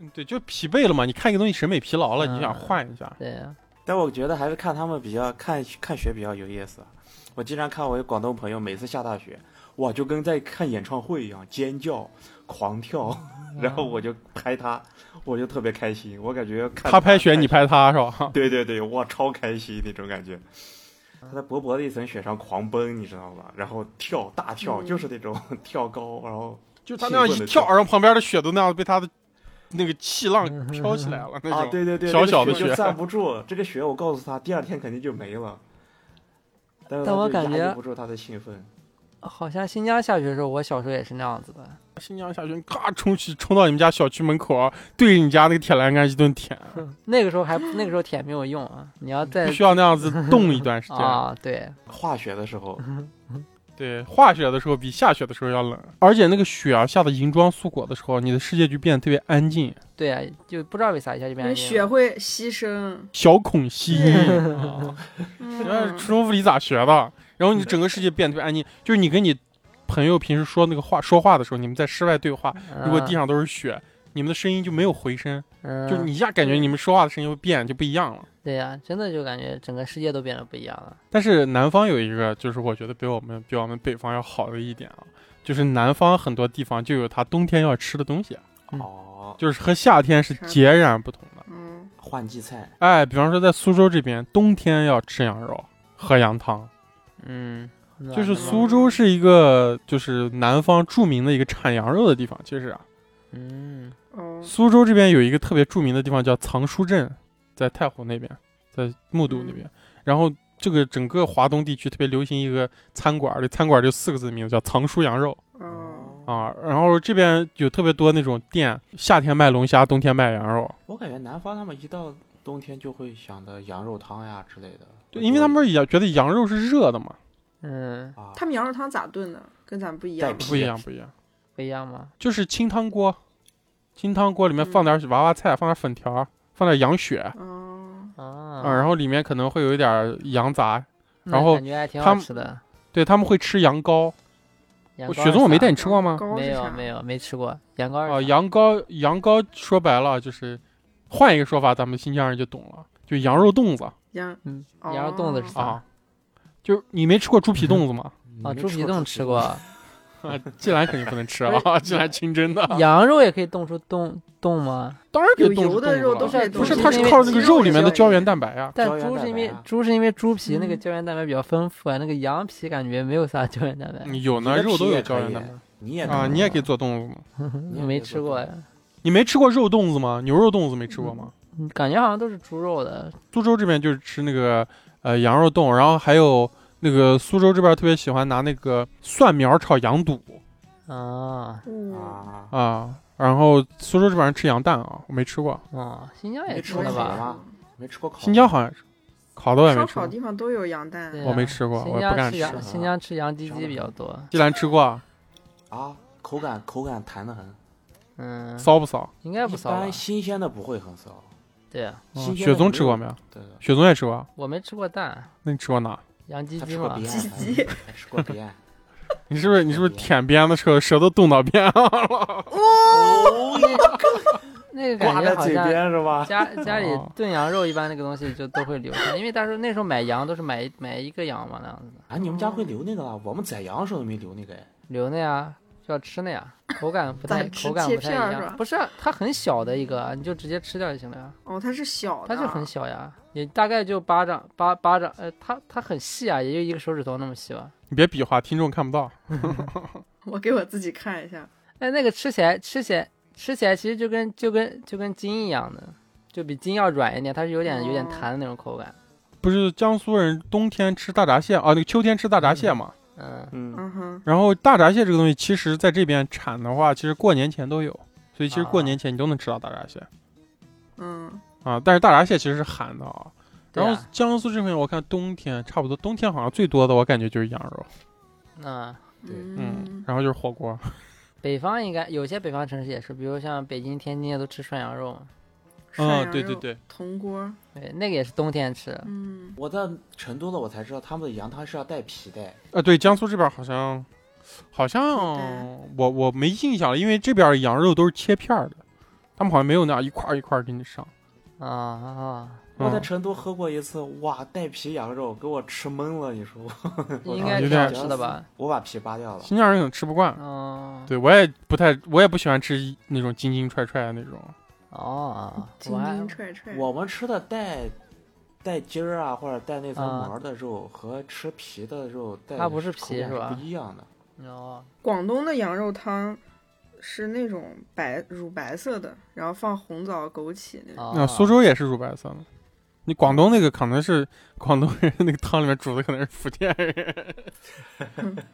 S1: 对，就疲惫了嘛。你看一个东西审美疲劳了，
S2: 嗯
S1: 你想换一下。
S2: 对呀，
S4: 但我觉得还是看他们比较看看雪比较有意思。我经常看我有广东朋友，每次下大雪，哇，就跟在看演唱会一样，尖叫、狂跳，<laughs> 然后我就拍他，我就特别开心。我感觉看
S1: 他拍雪，你
S4: 拍，
S1: 拍他是吧？<laughs>
S4: 对对对，哇，超开心那种感觉。他在薄薄的一层雪上狂奔，你知道吧？然后跳大跳，
S3: 嗯
S4: 就是那种 <laughs> 跳高，然后
S1: 就他那样一跳，然后旁边的雪都那样被他的那个气浪飘起来了，那 <laughs>
S4: 啊，
S1: 种。
S4: 对对对，
S1: 小小的雪
S4: 那个就站不住。这个雪我告诉他，第二天肯定就没了。但
S2: 我感觉
S4: 不住他的兴奋。
S2: 好像新疆下雪的时候，我小时候也是那样子的。
S1: 新疆下雪，咔冲去冲到你们家小区门口，对着你家那个铁栏杆一顿舔，<laughs>
S2: 那个时候还那个时候舔没有用啊，你要在
S1: 必须要那样子冻一段时间。<laughs>
S2: 啊，对，
S4: 化雪的时候，
S1: 对，化雪的时候比下雪的时候要冷，而且那个雪啊下的银装素裹的时候，你的世界就变得特别安静，
S2: 对啊，就不知道为啥一下就变安静了
S3: 雪会牺牲。
S1: 小孔吸音。<laughs> 啊你初中物理咋学的？然后你整个世界变得特别安静，就是你跟你朋友平时说那个话说话的时候，你们在室外对话，如果地上都是雪，你们的声音就没有回声，
S2: 嗯，
S1: 就你一下感觉你们说话的声音会变，就不一样了。
S2: 对呀、真的就感觉整个世界都变得不一样了。
S1: 但是南方有一个，就是我觉得比我们比我们北方要好的一点啊，就是南方很多地方就有它冬天要吃的东西，
S2: 嗯。
S4: 哦，
S1: 就是和夏天是
S3: 是
S1: 截然不同的。
S3: 嗯，
S4: 换季菜，
S1: 哎，比方说在苏州这边，冬天要吃羊肉，喝羊汤，
S2: 嗯，
S1: 就是苏州是一个就是南方著名的一个产羊肉的地方。其实啊，
S2: 嗯。
S3: 哦，
S1: 苏州这边有一个特别著名的地方叫藏书镇，在太湖那边，在木渎那边。然后这个整个华东地区特别流行一个餐馆，这餐馆就四个字的名字叫藏书羊肉
S3: 哦，
S1: 啊。然后这边有特别多那种店，夏天卖龙虾，冬天卖羊肉。
S4: 我感觉南方他们一到冬天就会想的羊肉汤呀之类的。
S1: 对，因为他们也觉得羊肉是热的嘛，
S2: 嗯，
S4: 啊，
S3: 他们羊肉汤咋炖的？跟咱不一样
S1: 不一样，不一样，
S2: 不一样吗？
S1: 就是清汤锅，清汤锅里面
S3: 嗯
S1: 放点娃娃菜，放点粉条，放点羊血。然后里面可能会有一点羊杂，然后
S2: 感觉还挺
S1: 他们
S2: 好吃的。
S1: 对他们会吃羊羔。雪松，我没带你吃过吗？
S2: 没有没有没吃过羊羔
S1: 羊羔，羊羔说白了就是，换一个说法，咱们新疆人就懂了，就羊肉冻子
S3: 羊
S2: 嗯
S3: 哦
S2: 羊肉冻子是啥
S1: 啊，就是你没吃过猪皮冻子吗？
S2: 啊？
S4: 没
S2: 猪皮冻吃过，
S1: 啊，季兰肯定不能吃啊，季兰 <laughs> 清蒸的，
S2: 羊肉也可以冻出冻冻吗？
S1: 当然可
S3: 有
S1: 以冻出
S3: 油的肉
S1: 冻不是，它是靠那个肉里面的胶原蛋白啊。
S2: 但猪是因为猪是因为猪皮那个
S3: 嗯
S2: 胶原蛋白比较丰富啊，那个羊皮感觉没有啥胶原蛋白，
S1: 有呢，肉都有胶原蛋白
S4: 你也
S1: 啊，你也可以做冻子吗？
S4: 你
S2: 没吃过呀。
S1: 你没吃过肉冻子吗？牛肉冻子没吃过吗？
S2: 嗯感觉好像都是猪肉的，
S1: 苏州这边就是吃那个呃羊肉冻，然后还有那个苏州这边特别喜欢拿那个蒜苗炒羊肚
S2: 啊
S3: 嗯，
S4: 啊。
S1: 啊，然后苏州这边人吃羊蛋啊，我没吃过，
S2: 啊，新疆也吃了吧？
S4: 吃过烤吗？没吃过烤。
S1: 新疆好像是，烤的我也没吃过，
S3: 烧烤地方都有羊蛋。
S2: 对
S1: 我没
S2: 啊
S1: 吃过，
S2: 新
S1: 我也不敢吃。
S2: 新疆吃羊鸡鸡比较多。
S1: 既然吃过啊，<laughs>
S4: 啊，口感口感弹的很，
S2: 嗯，
S1: 骚不骚？
S2: 应该不
S4: 一
S2: 骚一
S4: 般？新鲜的不会很骚。
S2: 对啊，
S1: 雪
S4: 的没有
S1: 宗吃过没有？
S4: 对的，
S1: 雪宗也吃过，
S2: 我没吃过蛋，
S1: 那你吃过哪？
S2: 羊鸡鸡嘛
S4: 他吃过彼。岸，
S3: 鸡鸡
S4: 还吃过彼岸。
S1: 你是不是你是不是舔鞭的时候舌头动到边上了？<laughs>
S4: 哦，
S2: 那个感觉好像
S4: 边是吧？<laughs>
S2: 家家里
S1: 哦
S2: 炖羊肉一般那个东西就都会留下，因为当时那时候买羊都是买买一个羊嘛那样子的，
S4: 啊，你们家会留那个啊？我们宰羊的时候都没留那个哎。
S2: 留的呀，就要吃的呀，口感不太口感
S3: 切
S2: 不太一样
S3: 是。
S2: 不是啊，它很小的一个，你就直接吃掉就行了呀。
S3: 哦，它是小的，
S2: 它就很小呀，也大概就巴掌巴巴掌，呃，它它很细啊，也就一个手指头那么细吧。
S1: 你别比划，听众看不到。<laughs>
S3: 我给我自己看一下。
S2: 哎，那个吃起来吃起来吃起来其实就跟就跟就跟筋一样的，就比筋要软一点，它是有点有点
S3: 哦
S2: 弹的那种口感。
S1: 不是江苏人冬天吃大闸蟹啊，那个秋天吃大闸蟹嘛。
S2: 嗯，
S4: 嗯，
S3: 嗯。哼，
S1: 然后大闸蟹这个东西，其实在这边产的话，其实过年前都有，所以其实过
S2: 啊
S1: 年前你都能吃到大闸蟹。
S3: 嗯，
S1: 啊。但是大闸蟹其实是寒的啊。然后江苏这边我看冬天差不多，冬天好像最多的我感觉就是羊肉，
S2: 那
S4: 对。
S1: 嗯，然后就是火锅。
S2: 北方应该有些北方城市也是，比如像北京、天津都吃涮羊肉嘛，
S1: 嗯，对对对，
S3: 铜锅，
S2: 对，那个也是冬天吃。
S3: 嗯，
S4: 我在成都的我才知道他们的羊汤是要带皮的。
S1: 呃，对，江苏这边好像好像我我没印象了，因为这边羊肉都是切片儿的，他们好像没有那样一块儿一块儿给你上。
S2: 啊啊，
S1: 嗯
S4: 我在成都喝过一次，哇，带皮羊肉给我吃懵了，你说我 <laughs>
S2: 应该挺
S1: 有点
S2: 好吃的吧？
S4: 我把皮扒掉了。
S1: 新疆人可能吃不惯，
S2: 嗯，
S1: 对我也不太，我也不喜欢吃那种筋筋踹踹的那种。
S2: 哦，
S3: 筋
S2: 我还
S3: 筋踹踹。
S4: 我们吃的带带筋儿啊，或者带那层
S2: 啊
S4: 膜的肉和吃皮的肉带
S2: 它不是皮是吧
S4: 不一样的。
S2: 哦，
S3: 广东的羊肉汤是那种白乳白色的，然后放红枣、枸杞那种。
S2: 哦
S1: 那苏州也是乳白色的，你广东那个可能是广东人那个汤里面煮的可能是福建人 <laughs>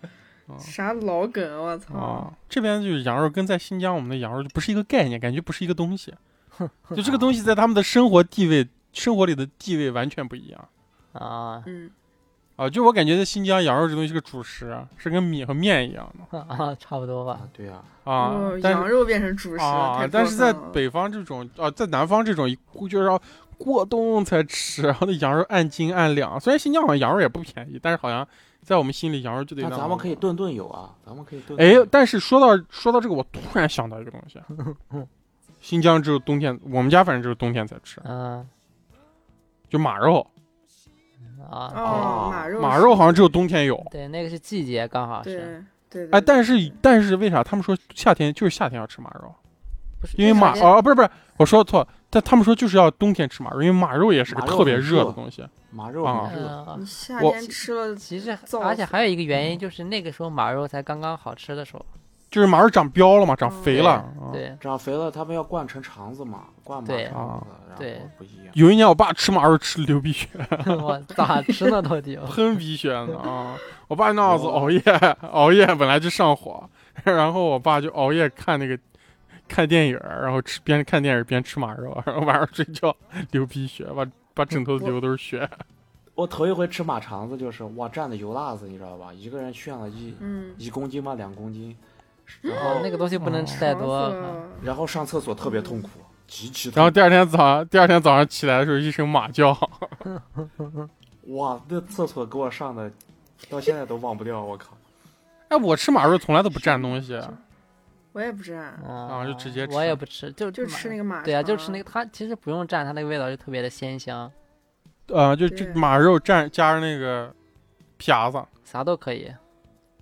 S3: 啥老梗，我操！
S1: 啊。这边就是羊肉跟在新疆我们的羊肉就不是一个概念，感觉不是一个东西。<laughs> 就这个东西在他们的生活地位、生活里的地位完全不一样。
S2: 啊，
S3: 嗯，
S1: 啊，就我感觉在新疆羊肉这东西是个主食，啊是跟米和面一样的 <laughs>
S2: 啊，差不多吧
S4: 啊。，对呀，
S1: 啊
S3: 哦，羊肉变成主食，
S1: 但是在北方这种啊，在南方这种一就是要过冬才吃，然后那羊肉按斤按两，虽然新疆好像羊肉也不便宜，但是好像在我们心里羊肉就得
S4: 那
S1: 那
S4: 咱们可以顿顿有啊，咱们可以顿。
S1: 哎，但是说到说到这个，我突然想到一个东西，<laughs> 新疆只有冬天，我们家反正只有冬天才吃，
S2: 嗯
S1: 就马肉，
S2: 啊，
S3: 哦，马肉
S1: 马肉好像只有冬天有。
S2: 对，那个是季节刚好
S3: 对
S2: 是，
S3: 对对，
S1: 哎，但是但是为啥他们说夏天就是夏天要吃马肉？
S2: 不是
S1: 因为马哦不是不是，我说错，但他们说就是要冬天吃马肉，因为马肉也是个特别
S4: 热
S1: 热的东西。
S4: 马肉
S1: 啊
S4: 很
S3: 夏
S1: 我
S3: 天吃了
S2: 其实而且还有一个原因就是那个时候马肉才刚刚好吃的时候，
S1: 就是马肉长膘了嘛，长
S3: 嗯
S1: 肥了。啊
S2: 对，
S4: 长肥了他们要灌成肠子嘛，灌马
S2: 对
S4: 肠子，
S2: 对
S4: 然后不一样。
S1: 有一年我爸吃马肉吃流鼻血，<laughs>
S2: 我咋吃呢到底？
S1: 喷鼻血呢啊！我爸那样子熬夜，熬夜本来就上火，然后我爸就熬夜看那个看电影，然后吃边看电影边吃马肉，<laughs> 然后晚上睡觉流鼻血，把把枕头流都是血。
S4: 我头一回吃马肠子就是哇蘸的油辣子，你知道吧？一个人炫了一
S3: 嗯，
S4: 一公斤吧，两公斤，然后
S2: 哦那个东西不能吃太多
S4: 然后上厕所特别痛苦，极其痛苦。
S1: 然后第二天早上，第二天早上起来的时候一声马叫，<laughs>
S4: 哇，那厕所给我上的，到现在都忘不掉。我靠，
S1: 哎，我吃马肉从来都不蘸东西，
S3: 我也不蘸，
S2: 啊
S1: 就直接吃
S2: 我也不吃，就
S3: 就吃那
S2: 个。
S3: 个马
S2: 对啊，就吃那个，它其实不用蘸，它那个味道就特别的鲜香，
S1: 呃，就这马肉蘸加上那个皮牙子
S2: 啥都可以。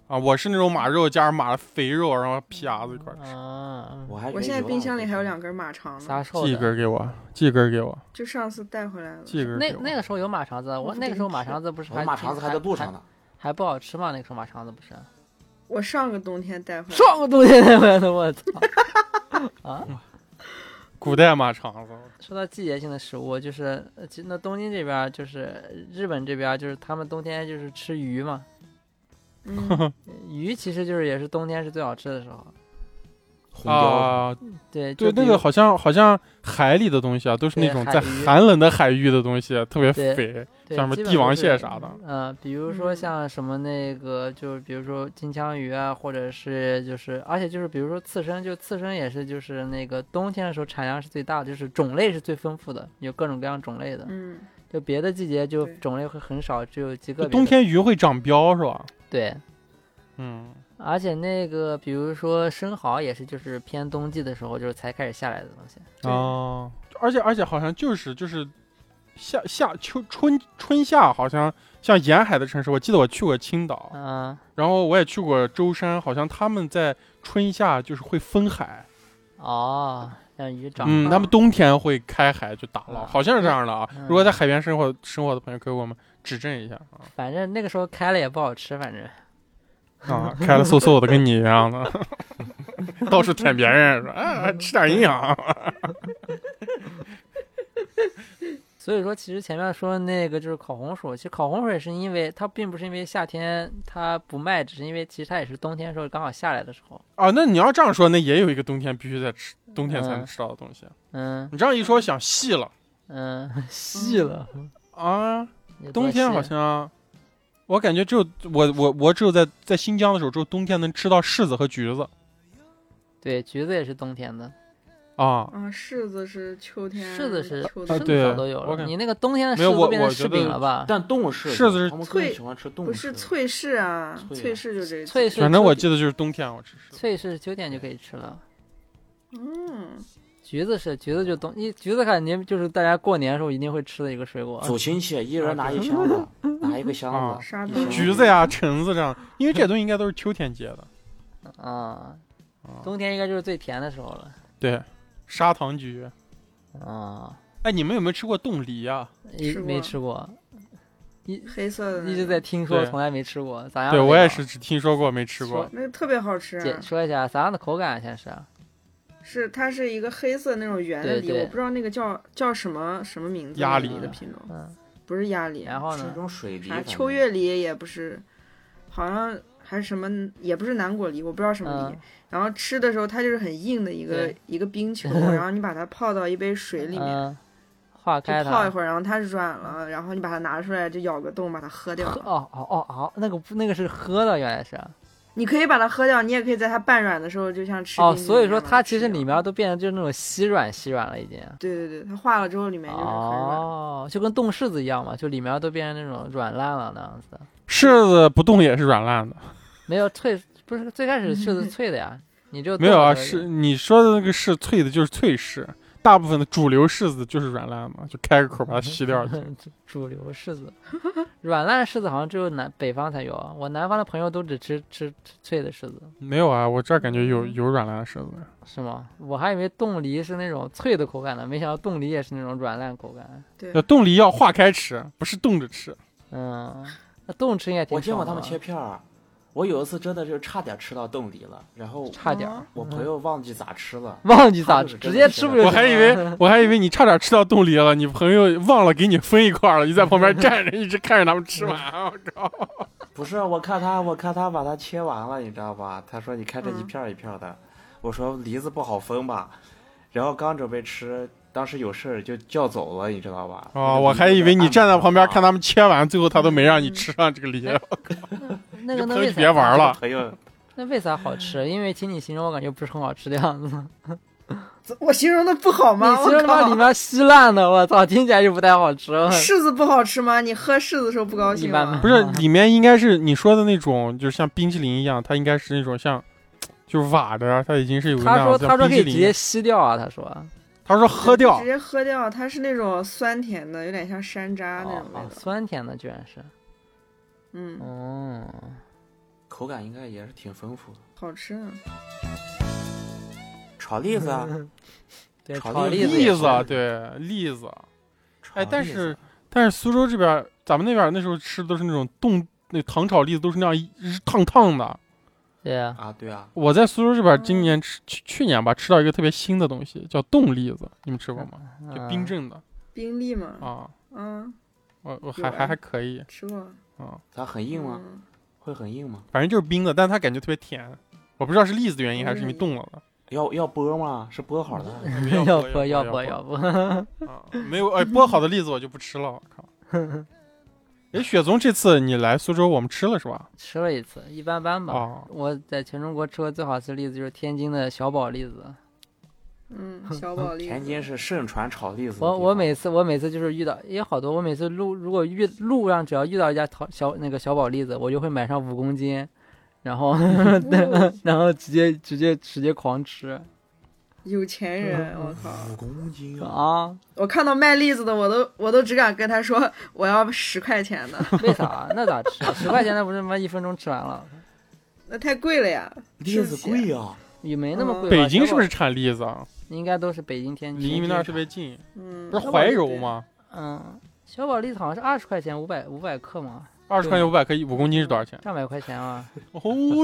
S1: 啊，我是那种马肉加上马的肥肉，然后皮牙子一块吃。
S2: 嗯，
S4: 我还
S3: 我现在冰箱里还有两根马肠呢，
S1: 寄？根给我，寄一根给我，
S3: 就上次带回来了。
S2: 那
S1: 寄一根那。
S2: 那个时候有马肠子，我
S3: 我
S2: 那个时候马肠子不是还
S4: 我马肠子还在路上
S2: 呢，
S4: 呢。
S2: 还不好吃吗？那个时候马肠子不是？
S3: 我上个冬天带回来，
S2: 上个冬天带回来的，我操！<laughs> 啊，
S1: 古代马肠子，
S2: 说到季节性的食物，就是呃其实那东京这边就是日本这边就是他们冬天就是吃鱼嘛，
S3: 嗯，<laughs>
S2: 鱼其实就是也是冬天是最好吃的时候。
S1: 啊，
S2: 对，
S1: 对，
S2: 就
S1: 那个好像好像海里的东西啊，都是那种在寒冷的海域的东西，特别肥，像什么帝王蟹啥的。
S2: 嗯、比如说
S3: 嗯
S2: 像什么那个，就比如说金枪鱼啊，或者是就是，而且就是比如说刺身，就刺身也是就是那个冬天的时候产量是最大的，就是种类是最丰富的，有各种各样种类的。
S3: 嗯，
S2: 就别的季节就种类会很少，只有几个
S1: 冬天鱼会长膘是吧？
S2: 对，
S1: 嗯，
S2: 而且那个比如说生蚝也是就是偏冬季的时候就是才开始下来的东西。
S3: 对
S1: 哦，而且而且好像就是就是夏夏秋春春夏，好像像沿海的城市，我记得我去过青岛，
S2: 嗯，
S1: 然后我也去过舟山，好像他们在春夏就是会分海，
S2: 哦，让鱼长
S1: 嗯，
S2: 大
S1: 他们冬天会开海就打捞，
S2: 啊
S1: 好像是这样的啊。
S2: 嗯
S1: 如果在海边生活生活的朋友，可以给我们指正一下啊。
S2: 反正那个时候开了也不好吃，反正。<laughs>
S1: 啊，开了嗖嗖的，跟你一样的，<laughs> 到处舔别人，说啊，吃点营养。<laughs>
S2: 所以说，其实前面说那个就是烤红薯，其实烤红薯也是因为它并不是因为夏天它不卖，只是因为其实它也是冬天的时候刚好下来的时候。
S1: 啊，那你要这样说，那也有一个冬天必须在吃，冬天才能
S2: 嗯
S1: 吃到的东西。
S2: 嗯
S1: 你这样一说，想细了
S2: 嗯，细了。
S1: 啊。冬天好像，我感觉只有我我我只有在在新疆的时候，只有冬天能吃到柿子和橘子
S2: 对橘子也是冬天的，
S1: 啊。
S3: 啊，柿子是秋天，
S2: 柿子是
S3: 秋天，
S1: 对
S2: 都有了。你那个冬天的柿子都变成柿饼了吧？
S4: 但冻柿
S1: 柿子是
S3: 脆
S4: 喜欢吃冻柿，
S3: 不是脆柿啊，
S4: 脆
S3: 柿就这
S2: 脆柿
S1: 反正我记得就是冬天我吃柿子。
S2: 脆柿秋天就可以吃了。
S3: 嗯，
S2: 橘子是橘子就冬你橘子感觉就是大家过年的时候一定会吃的一个水果。
S4: 走亲戚，一人拿一箱子，拿一个箱
S1: 啊
S4: 子，
S1: 橘子呀、橙子这样，因为这些东西应该都是秋天结的
S2: 啊，
S1: 啊。
S2: 冬天应该就是最甜的时候了。
S1: 对，砂糖橘。
S2: 啊，
S1: 哎，你们有没有吃过冻梨啊？
S2: 没
S3: 吃过
S2: 一，
S3: 黑色的那
S2: 一直在听说，
S1: 对
S2: 从来没吃过。咋样？
S1: 对我也是。只听说过，没吃过。
S3: 那个特别好吃、
S2: 说一下咋样的口感？先是
S3: 是它是一个黑色那种圆的梨，
S2: 对对
S3: 我不知道那个叫叫什么什么名字，
S1: 鸭
S3: 梨
S2: 梨
S3: 的品种，
S2: 嗯，
S3: 不是鸭梨，
S2: 然后呢？
S4: 是一种水梨
S3: 啥，秋月梨也不是，好像还是什么，也不是南果梨，我不知道什么梨。
S2: 嗯
S3: 然后吃的时候它就是很硬的一个一个冰球，<laughs>
S2: 嗯
S3: 然后你把它泡到一杯水里面，
S2: 化开它。
S3: 泡一会儿，然后它软了，然后你把它拿出来，就咬个洞把它喝掉
S2: 喝。哦哦哦哦，那个那个是喝的，原来是。
S3: 你可以把它喝掉，你也可以在它半软的时候，就像吃
S2: 哦，所以说它其实里面都变得就是那种稀软稀软了，已经。
S3: 对对对，它化了之后里面就是很软。
S2: 哦，就跟冻柿子一样嘛，就里面都变成那种软烂了那样子。
S1: 柿子不动也是软烂的，
S2: 没有脆，不是最开始柿子脆的呀，你就
S1: 没有啊，是你说的那个是脆的，就是脆柿。大部分的主流柿子就是软烂嘛，就开个口把它吸掉就。<laughs>
S2: 主流柿子，<laughs> 软烂柿子好像只有南北方才有，我南方的朋友都只吃吃吃脆的柿子，
S1: 没有啊，我这儿感觉有有软烂的柿子。
S2: 是吗？我还以为冻梨是那种脆的口感呢，没想到冻梨也是那种软烂口感。
S3: 对，
S1: 冻梨要化开吃，不是冻着吃。
S2: 嗯，那冻吃应该挺
S4: 我见过他们切片儿，我有一次真的就差点吃到冻梨了，然后
S2: 差点
S4: 我朋友忘记咋吃了，<laughs>
S2: 忘记咋直接吃不了
S1: 我还以为我还以为你差点吃到冻梨了，你朋友忘了给你分一块儿了，你在旁边站着，<laughs> 一直看着他们吃完。我靠！<laughs>
S4: 不是，我看他，我看他把它切完了，你知道吧？他说：“你看这一
S3: 嗯
S4: 片儿一片儿的。我说：“梨子不好分吧？”然后刚准备吃，当时有事儿就叫走了，你知道吧？
S1: 哦，我还以为你站在旁边看他们切完，最后他都没让你吃上这个梨。<laughs>
S2: 那个那为啥
S1: 别玩了。
S4: 朋友
S2: 那为啥好吃？因为听你形容，我感觉不是很好吃的样子。
S3: 我形容的不好吗？
S2: 你形容里面稀烂的，我操，听起来就不太好吃。
S3: 柿子不好吃吗？你喝柿子的时候不高兴？
S1: 不是，里面应该是你说的那种，就是像冰淇淋一样，它应该是那种像，就是瓦的，它已经是有那
S2: 他说
S1: 样
S2: 他说可以直接。吸掉啊，他说
S1: 他说喝掉
S3: 直，接喝掉，它是那种酸甜的，有点像山楂那
S2: 哦
S3: 种味道。
S2: 哦酸甜的居然是，
S3: 嗯，
S2: 哦，
S4: 口感应该也是挺丰富的。
S3: 好吃呢。
S4: 炒栗子啊，<laughs>
S2: 对，
S4: 炒
S2: 炒
S4: 栗子
S1: 栗
S2: 栗子
S1: 对栗子。
S4: 炒
S1: 哎，但是但是苏州这边，咱们那边那时候吃的都是那种冻，那糖炒栗子都是那样一烫烫的。
S2: 对啊，
S4: 啊，对啊，
S1: 我在苏州这边今年吃去去年吧，吃到一个特别新的东西，叫冻栗子，你们吃过吗？就
S2: 嗯
S1: 冰镇的
S3: 冰粒嘛，
S1: 啊，
S3: 嗯，
S1: 我我还还还可以
S3: 吃过。
S1: 啊，
S4: 它很硬吗？
S3: 嗯
S4: 会很硬吗？
S1: 反正就是冰的，但它感觉特别甜。我不知道是栗子的原因还是因为冻了的。
S4: 要要剥吗？是剥好的。<laughs>
S2: 要
S1: 不
S2: 不要
S1: 不
S2: 不要剥，
S1: 啊，没有哎，剥好的栗子我就不吃了，我靠。<laughs> 哎，雪松这次你来苏州，我们吃了是吧？
S2: 吃了一次，一般般吧。
S1: 哦
S2: 我在全中国吃过最好吃的栗子就是天津的小宝栗子。
S3: 嗯，<laughs> 小宝栗子。
S4: 天津是盛传炒栗子
S2: 我。我每次我每次就是遇到也好多，我每次路如果遇路上只要遇到一家淘小那个小宝栗子，我就会买上五公斤，然后 <laughs> <laughs> 然后直接直接直接狂吃
S3: 有钱人，我靠！
S4: 五公斤啊！
S2: 啊！
S3: 我看到卖栗子的，我都我都只敢跟他说我要十块钱的，
S2: 为啥？<laughs> 那咋吃？十块钱那不是他妈一分钟吃完了？
S3: 那太贵了呀。
S4: 栗子贵啊、
S2: 也没那么贵吧。
S1: 北京是不是产栗子啊？
S2: 应该都是北京天津？
S1: 离你们那儿特别近，
S3: 嗯，
S1: 不是怀柔吗？
S2: 嗯，小宝栗子好像是二十块钱五百五百克嘛，
S1: 二十块钱五百克，五公斤是多少钱？
S2: 上百块钱啊，
S1: 哦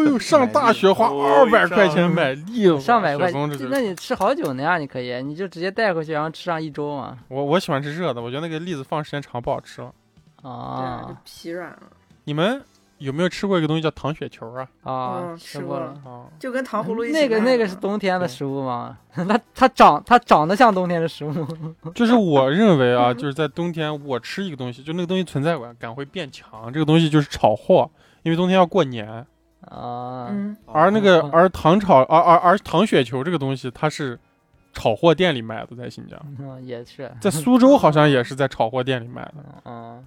S1: 呦，<laughs> 上大学花
S4: 哦
S1: 二百块钱买栗子，
S2: 上百块
S1: 钱，
S2: 那你吃好久呢呀？你可以，你就直接带回去，然后吃上一周嘛。
S1: 我我喜欢吃热的，我觉得那个栗子放时间长不好吃了。
S3: 对啊，就
S2: 啊
S3: 皮软了，
S1: 你们有没有吃过一个东西叫糖雪球啊？
S2: 啊，
S3: 嗯
S2: 吃过了。
S1: 啊，
S3: 就跟糖葫芦一起
S2: 那个那个是冬天的食物吗？它 <laughs> 它长它长得像冬天的食物。<laughs>
S1: 就是我认为啊，就是在冬天我吃一个东西，就那个东西存在感感会变强。这个东西就是炒货，因为冬天要过年。
S2: 啊，
S3: 嗯，
S1: 而那个
S2: 哦
S1: 而糖炒而而而糖雪球这个东西，它是炒货店里卖的，在新疆，
S2: 嗯，也是。
S1: 在苏州好像也是在炒货店里卖的。
S2: 嗯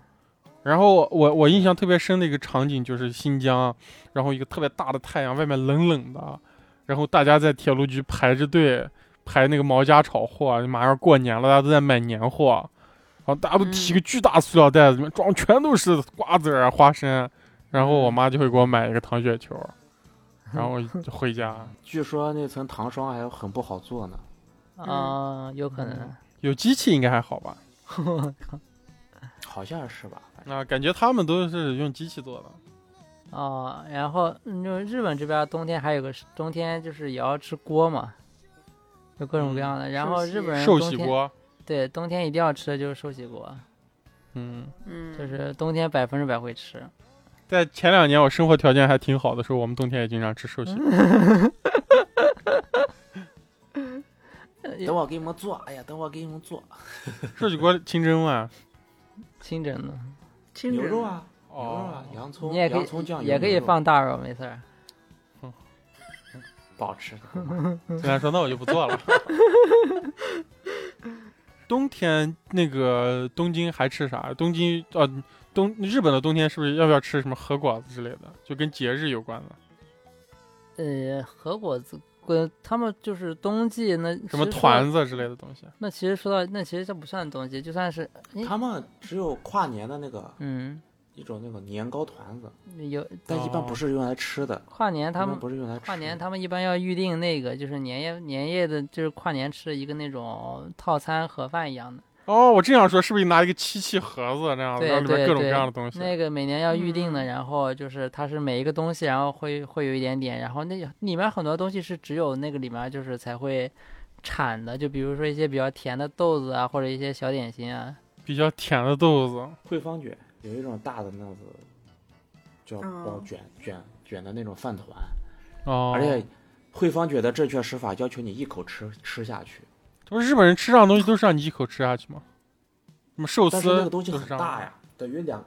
S1: 然后我我印象特别深的一个场景就是新疆，然后一个特别大的太阳，外面冷冷的，然后大家在铁路局排着队排那个毛家炒货，马上过年了，大家都在买年货，然后大家都提个巨大塑料袋子，里面装全都是瓜子儿啊、花生，然后我妈就会给我买一个糖雪球，<laughs> 然后就回家。
S4: 据说那层糖霜还很不好做呢。
S2: 啊，有可能。
S1: 有机器应该还好吧？<laughs>
S4: 好像是吧？
S1: 啊，感觉他们都是用机器做的。
S2: 哦，然后嗯就日本这边冬天还有个冬天就是也要吃锅嘛，有各种各样的。然后日本人
S1: 寿喜锅，
S2: 对冬天一定要吃的就是寿喜锅，
S1: 嗯，
S3: 嗯，
S2: 就是冬天百分之百会吃。
S1: 在前两年我生活条件还挺好的时候，我们冬天也经常吃寿喜锅。<laughs>
S4: 等我给你们做，哎呀，等我给你们做 <laughs>
S1: 寿喜锅清蒸嘛，
S2: 清蒸的，
S4: 牛肉啊，牛肉
S1: 哦
S4: 啊，，洋葱，
S2: 你也可
S4: 洋葱酱油
S2: 以也可以放大肉，没事儿。
S4: 不好吃。<laughs>
S1: 虽然说那我就不做了。<laughs> 冬天那个东京还吃啥？东京呃，东日本的冬天是不是要不要吃什么和果子之类的？就跟节日有关的，
S2: 呃，和果子，呃，他们就是冬季那
S1: 什么团子之类的东西。
S2: 那其实说到那其实这不算冬季，就算是
S4: 他们只有跨年的那个
S2: 嗯
S4: 一种那个年糕团子，
S2: 有
S4: 但一般不是用来吃的，
S2: 跨年他们
S4: 不是用来吃。
S2: 跨年他们一般要预定那个就是年夜年夜的，就是跨年吃的一个那种套餐盒饭一样的，
S1: 哦，我这样说是不是拿一个漆器盒子那样子，
S2: 对
S1: 然后里边各种各样的东西？
S2: 那个每年要预定的，
S3: 嗯
S2: 然后就是它是每一个东西，然后会会有一点点，然后那里面很多东西是只有那个里面就是才会产的，就比如说一些比较甜的豆子啊，或者一些小点心啊，
S1: 比较甜的豆子，
S4: 汇芳卷有一种大的那样子，叫包
S3: 哦
S4: 卷卷卷的那种饭团，
S1: 哦，
S4: 而且汇芳卷的正确吃法要求你一口吃吃下去，
S1: 不是日本人吃这样东西都是让你一口吃下去吗？什么寿
S4: 但是那
S1: 司
S4: 个东西很大呀，等于两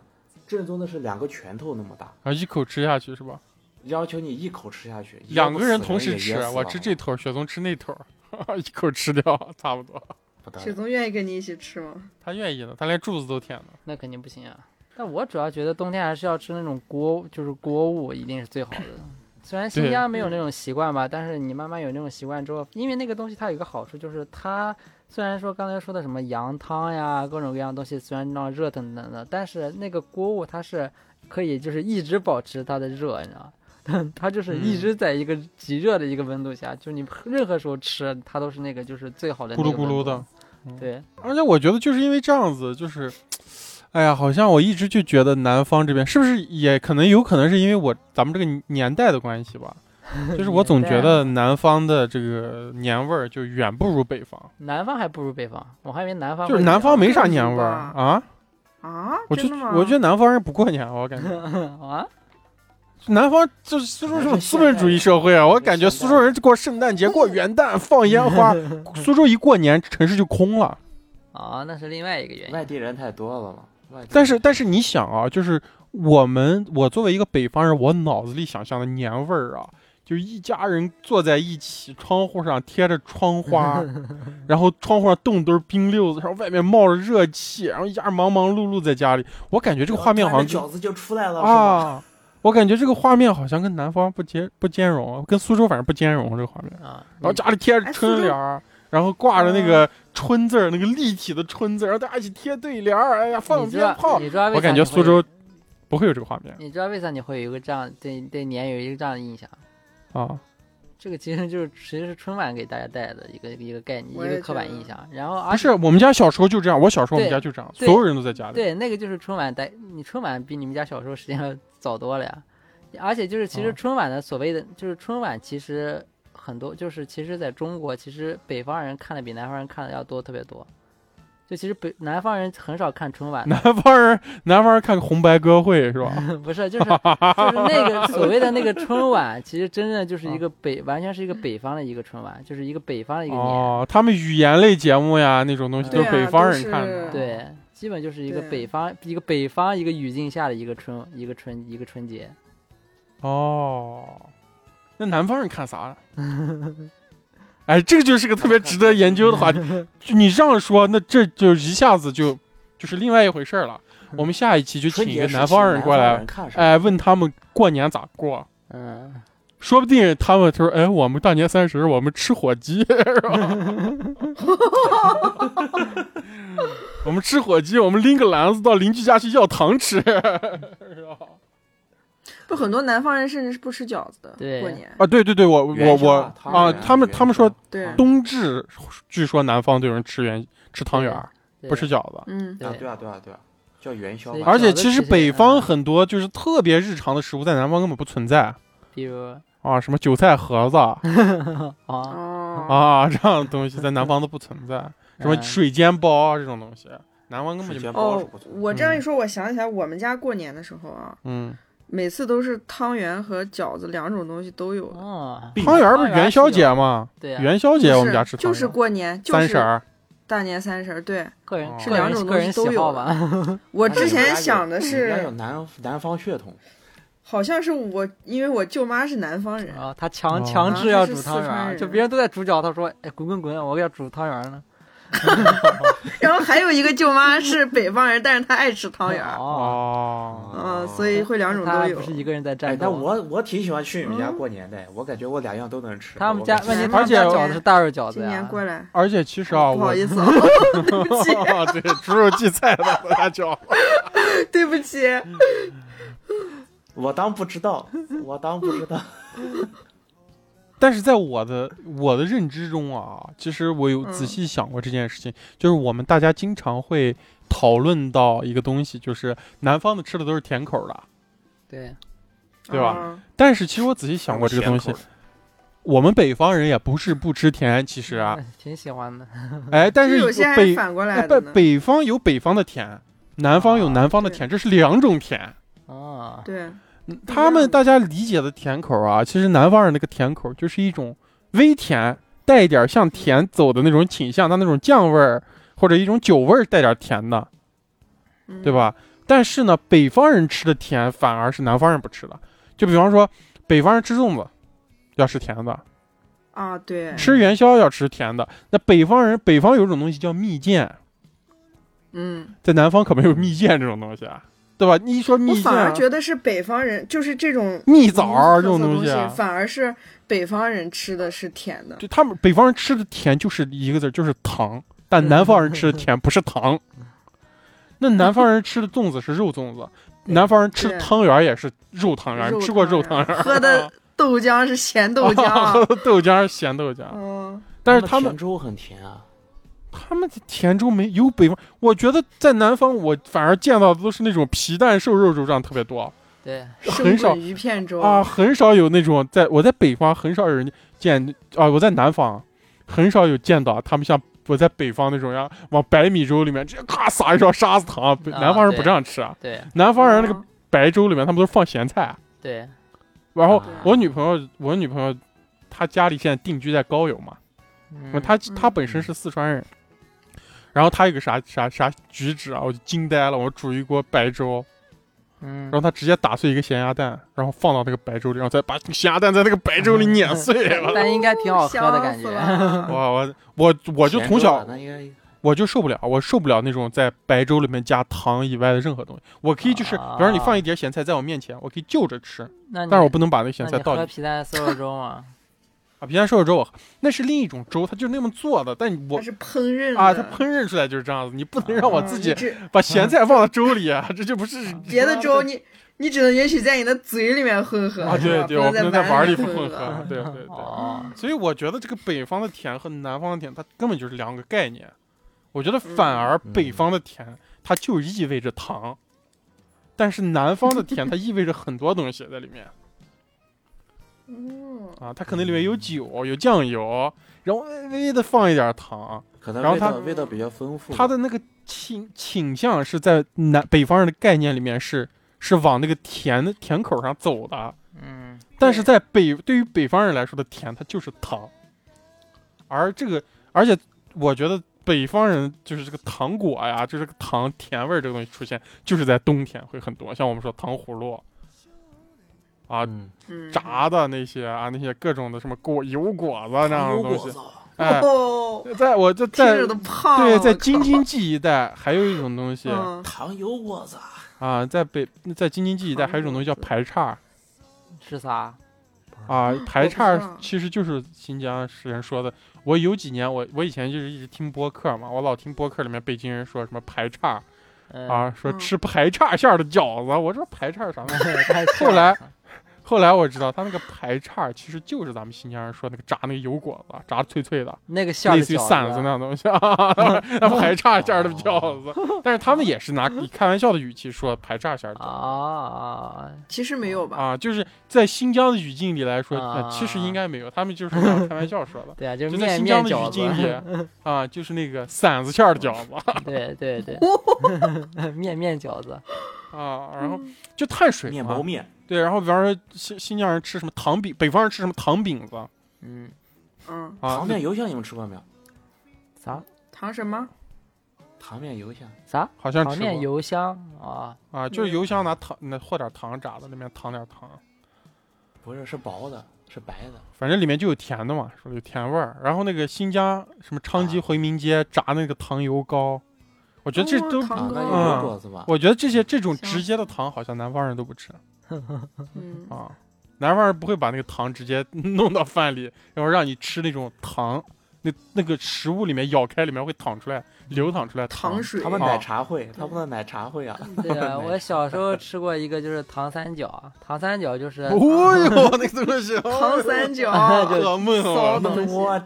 S4: 正宗的是两个拳头那么大，
S1: 然后一口吃下去是吧？
S4: 要求你一口吃下去，<laughs>
S1: 两个人同时吃我吃这头儿，雪松吃那头儿，<laughs> 一口吃掉，差不多。<laughs>
S3: 雪。松愿意跟你一起吃吗？
S1: 他愿意的，他连柱子都舔了。
S2: 那肯定不行啊。但我主要觉得冬天还是要吃那种锅，就是锅物一定是最好的。虽然新疆没有那种习惯吧，但是你慢慢有那种习惯之后，因为那个东西它有一个好处，就是它虽然说刚才说的什么羊汤呀，各种各样东西虽然让热腾腾的，但是那个锅物它是可以就是一直保持它的热，你知道吗？<laughs> 它就是一直在一个极热的一个温度下，就你任何时候吃它都是那个就是最好的
S1: 咕噜咕噜的。
S2: 对，
S1: 而且我觉得就是因为这样子，就是，哎呀，好像我一直就觉得南方这边是不是也可能有可能是因为我咱们这个年代的关系吧，<laughs> 就是我总觉得南方的这个年味儿就远不如北方，
S2: 南方还不如北方，我还以为南方
S1: 就是南方没啥年味儿啊。
S3: 啊，
S1: 我就
S3: 真的吗？
S1: 我觉得南方人不过年，我感觉 <laughs>
S2: 啊，
S1: 南方就是苏州这种资本主义社会啊，我感觉苏州人过圣诞节、过 <laughs> 元旦、放烟花，苏州一过年城市就空了。
S2: 啊，那是另外一个原因。
S4: 外地人太多了嘛。
S1: 但是但是你想啊，就是我们我作为一个北方人，我脑子里想象的年味儿啊，就一家人坐在一起，窗户上贴着窗花，<laughs> 然后窗户上冻墩儿冰溜子，然后外面冒着热气，然后一家人忙忙碌碌在家里，我感觉这个画面好像
S4: 饺子就出来了，
S1: 啊，我感觉这个画面好像跟南方不兼不兼容，跟苏州反正不兼容这个画面。
S2: 啊，
S1: 然后家里贴着春联儿，然后挂着那个春字儿，那个立体的春字儿，然后大家一起贴对联儿，哎呀，放鞭炮。
S2: 你知道为啥
S1: 我感觉苏州不会有这个画面
S2: 你知道为啥你会有一个这样对对年有一个这样的印象？
S1: 啊。
S2: 这个其实就是其实是春晚给大家带来的一个一个概念，一个刻板印象。然后而
S1: 不是，我们家小时候就这样，我小时候我们家就这样，所有人都在家里。
S2: 对那个就是春晚带你春晚比你们家小时候时间要早多了呀。而且就是其实
S1: 哦
S2: 春晚的所谓的就是春晚其实很多就是其实在中国其实北方人看的比南方人看的要多特别多。就其实北南方人很少看春晚，<laughs>
S1: 南方人，南方人看红白歌会是吧？<laughs>
S2: 不是，就是就是那个 <laughs> 所谓的那个春晚，其实真正就是
S1: 啊
S2: 一个北，完全是一个北方的一个春晚，就是一个北方的一个年，
S1: 哦，他们语言类节目呀那种东西都是北方人看的。
S2: 对，基本就是一个北方一个北方一个语境下的一个春一个春一个春节。
S1: 哦，那南方人看啥？<laughs> 哎，这个就是个特别值得研究的话题。<laughs> 就你这样说，那这就一下子就就是另外一回事儿了。我们下一期就请一个南方人过来？哎，问他们过年咋过。
S2: 嗯，
S1: 说不定他们他说，哎，我们大年三十我们吃火鸡，是吧？<laughs> 我们吃火鸡，我们拎个篮子到邻居家去要糖吃，是吧？
S3: 不，很多南方人甚至是不吃饺子的，
S2: 对
S3: 过年。
S1: 啊，对对对，我我我
S4: 啊
S1: 他们他们说
S3: 对，
S1: 冬至，据说南方都有人吃元吃汤圆儿，不吃饺子。
S3: 嗯，
S2: 对
S4: 啊，对啊，对啊，对啊，叫元宵。
S1: 而且其实北方
S2: 嗯
S1: 很多就是特别日常的食物，在南方根本不存在
S2: 比如
S1: 啊，什么韭菜盒子 <laughs> 啊
S2: 啊，<laughs>
S1: 这样的东西在南方都不存在，什么
S2: 嗯
S1: 水煎包啊这种东西，南方根本就
S4: 煎包是
S3: 哦。我这样一说，我想起来，我们家过年的时候啊，
S1: 嗯
S3: 每次都是汤圆和饺子两种东西都有的。
S2: 哦，
S1: 汤圆不是元宵节吗？
S2: 对啊、
S1: 元宵节我们家吃汤圆，
S3: 就是过年，就是
S1: 三十儿。
S3: 大年三十儿。对
S2: 个人
S1: 哦
S3: 是两种
S2: 个人喜
S3: 东西都有
S2: 好吧。
S3: 我之前想的
S4: 你们家有
S3: 是，
S4: 南南方血统，
S3: 好像是我，因为我舅妈是南方人，
S2: 啊，她强
S1: 哦
S2: 强制要煮汤圆就别人都在煮饺子，他说：“哎，滚滚滚，我要煮汤圆儿呢。<laughs>
S3: 然后还有一个舅妈是北方人，但是她爱吃”汤圆儿，
S2: 哦，
S1: 哦，
S3: 嗯，所以会两种都有
S2: 他不。是一个人在
S4: 哎
S2: 战，斗。
S4: 但我我挺喜欢去你们家
S3: 嗯
S4: 过年的，我感觉我两样都能吃。
S2: 他们家问题，
S3: 而
S2: 他们家
S1: 且
S2: 饺子是大肉饺子
S3: 今年
S2: 呀。
S3: 过来，
S1: 而且其实啊，我
S3: 不好意思啊，<laughs> 对不起，
S1: 对猪肉荠菜的大家叫，<laughs>
S3: 对不起。
S4: 我当不知道，我当不知道。
S1: 但是在我的我的认知中啊，其实我有
S3: 嗯
S1: 仔细想过这件事情，就是我们大家经常会讨论到一个东西，就是南方的吃的都是甜口的，
S2: 对，
S1: 对吧
S3: 嗯
S1: 但是其实我仔细想过这个东西我们北方人也不是不吃甜，其实啊，
S2: 挺喜欢的。
S1: 哎，但是
S3: 有些还
S1: 北
S3: 反过
S1: 哎
S3: 来的。
S1: 北北方有北方的甜，南方有南方的甜，这是两种甜。
S2: 啊，
S3: 对，
S1: 他们大家理解的甜口啊，其实南方人那个甜口就是一种微甜，带一点向甜走的那种倾向，它那种酱味儿或者一种酒味儿带点甜的，
S3: 嗯
S1: 对？吧？但是呢，北方人吃的甜反而是南方人不吃的。就比方说，北方人吃粽子要吃甜的，
S3: 啊，对，
S1: 吃元宵要吃甜的。那北方人，北方有一种东西叫蜜饯，
S3: 嗯，
S1: 在南方可没有蜜饯这种东西啊，对吧？你一说蜜饯
S3: 我反而
S1: 啊，
S3: 觉得是北方人，就是这种
S1: 蜜枣这种东西啊，
S3: 反而是北方人吃的是甜的。
S1: 就他们北方人吃的甜就是一个字，就是糖，但南方人吃的甜不是糖。<laughs> 那南方人吃的粽子是肉粽子，南方人吃的汤圆也是肉汤圆吃过肉
S3: 汤
S1: 汤圆？
S3: 喝的豆浆是咸豆
S1: 喝
S3: 浆，
S1: 的豆浆是咸豆浆，<laughs>
S3: 嗯，
S1: 但是他们
S4: 甜粥很甜啊，
S1: 他们的甜粥没有北方，我觉得在南方我反而见到的都是那种皮蛋瘦肉粥这样特别多。
S2: 对，
S1: 很少。
S3: 鱼片粥。
S1: 啊，，很少有那种在我在北方很少有人见啊，我在南方很少有见到他们像我在北方那种样往白米粥里面直接咔撒一勺沙子糖，南方人不这样吃啊，
S2: 对，
S1: 南方人那个
S3: 嗯
S1: 白粥里面他们都是放咸菜，
S2: 对，
S1: 然后
S4: 啊。
S1: 我女朋友我女朋友她家里现在定居在高邮嘛，
S2: 嗯。
S1: 她她
S3: 嗯
S1: 本身是四川人。然后他有个啥啥啥举止啊，我就惊呆了。我煮一锅白粥，
S2: 嗯
S1: 然后他直接打碎一个咸鸭蛋，然后放到那个白粥里，然后再把咸鸭蛋在那个白粥里碾碎。<laughs> 了
S2: 但应该挺好喝的感觉。
S3: 哇
S1: 我我我我就从小我就受不了，我受不了那种在白粥里面加糖以外的任何东西。我可以就是，比方说你放一碟咸菜在我面前，我可以就着吃，
S2: 那你
S1: 但是我不能把那个咸菜倒进去
S2: 皮蛋瘦肉粥嘛？
S1: 啊。皮蛋瘦肉粥那是另一种粥，它就是那么做的，但我
S3: 它是烹饪
S1: 啊，它烹饪出来就是这样子，你不能让我
S3: 嗯
S1: 自己把咸菜放到粥里啊，这就不是
S3: 别的粥你你只能允许在你的嘴里面混合
S1: 啊，对对，我不能在
S3: 在
S1: 碗里
S3: 里混
S1: 混合，对对对。<laughs>
S2: 哦，
S1: 所以我觉得这个北方的甜和南方的甜，它根本就是两个概念。我觉得反而北方的甜，它就意味着糖，但是南方的甜，它意味着很多东西在里面
S3: 嗯。
S1: 啊，它可能里面有酒、有酱油，然后微微的放一点糖，
S4: 可能
S1: 然后它
S4: 味道比较丰富。
S1: 它的那个倾倾向是在南北方人的概念里面是是往那个甜的甜口上走的，
S2: 嗯，
S1: 但是在北对于北方人来说的甜，它就是糖，而这个，而且我觉得北方人就是这个糖果呀，就是这个糖甜味儿这个东西出现，就是在冬天会很多，像我们说糖葫芦啊，
S4: 嗯，
S3: 嗯
S1: 炸的那些啊，那些各种的什么果油果子这样的东西，哎，
S3: 哦，
S1: 在我就在。对在京津冀一带还有一种东西
S3: 嗯
S4: 糖油果子，
S1: 啊，在北在京津冀一带还有一种东西叫排叉。
S2: 是啥？
S1: 啊，排叉其实就是新疆人说的。我有几年，我我以前就是一直听播客嘛，我老听播客里面北京人说什么排叉
S2: 嗯，
S1: 啊，说
S3: 嗯
S1: 吃排叉馅儿的饺子。我说排叉啥玩意儿？<laughs> 后来后来我知道，他那个排叉其实就是咱们新疆人说那个炸那个油果子，炸的脆脆的，
S2: 那个馅儿
S1: 类似于馓子那样东西啊，<laughs> 那排叉馅儿的饺子。<laughs> 但是他们也是拿以开玩笑的语气说排叉馅儿的饺子。
S2: 啊，
S3: 其实没有吧？
S1: 啊，就是在新疆的语境里来说，其实应该没有，他们就是开玩笑说的。<laughs>
S2: 对啊，就
S1: 就是在新疆的语境里，啊，就是那个馓子馅儿的饺子。
S2: 对对对，面面饺子，
S1: 啊，然后就碳水嘛
S4: 面包面，
S1: 对，然后比方说新新疆人吃什么糖饼，北方人吃什么糖饼子
S2: 嗯，
S3: 嗯，
S1: 啊
S4: 糖，面油香你们吃过没有？
S2: 啥
S3: 糖什么？
S4: 糖面油香，
S2: 啥？
S1: 好像吃
S2: 糖面油香啊，
S1: 啊，就是油香拿糖那和点糖炸的，里面糖点糖，
S4: 不是是薄的，是白的。
S1: 反正里面就有甜的嘛，说有甜味儿。然后那个新疆什么昌吉
S4: 啊
S1: 回民街炸那个糖油糕，我觉得这都？我觉得这些这种直接的糖好像南方人都不吃 <laughs>
S3: 嗯，
S1: 啊，南方人不会把那个糖直接弄到饭里，然后让你吃那种糖，那那个食物里面咬开里面会淌出来，流淌出来
S3: 糖水
S4: 他们
S1: 啊
S4: 奶茶会，他们的奶茶会啊。
S2: 对啊，<laughs> 我小时候吃过一个就是糖三角，糖三角就是
S1: 哦哟，那个东西，<laughs>
S3: 糖三角，
S2: 就
S1: 可梦了。
S3: 骚东西
S4: 我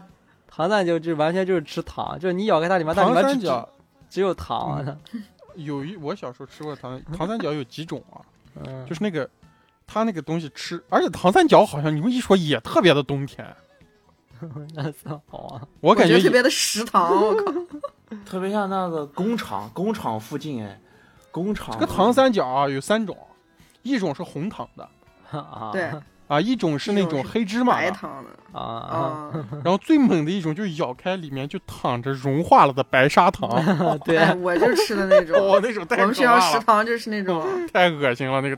S2: 糖三角就完全就是吃糖，就是你咬开它里面，它里
S1: 糖
S2: 面只
S1: 三角
S2: 只有糖啊，<laughs>
S1: 有一，我小时候吃过糖糖三角有几种啊？
S2: 嗯，
S1: 就是那个它那个东西吃，而且糖三角好像你们一说也特别的冬天，<laughs>
S2: 那算好啊，
S1: 我感觉
S3: 觉特别的食堂，我靠，<laughs>
S4: 特别像那个工厂，工厂附近哎，工厂
S1: 这个糖三角啊有三种，一种是红糖的。
S2: 啊，
S3: 对，
S1: 啊，一种是那种黑芝麻，
S3: 白糖的
S2: 啊，
S3: 啊，
S1: 然后最猛的一种就是咬开里面就躺着融化了的白砂糖，<laughs>
S2: 对 <laughs>
S3: 哎，我就吃的那种。
S1: 哦，那种太
S3: 我们学校，食堂就是那种，<laughs>
S1: 太恶心了，那个，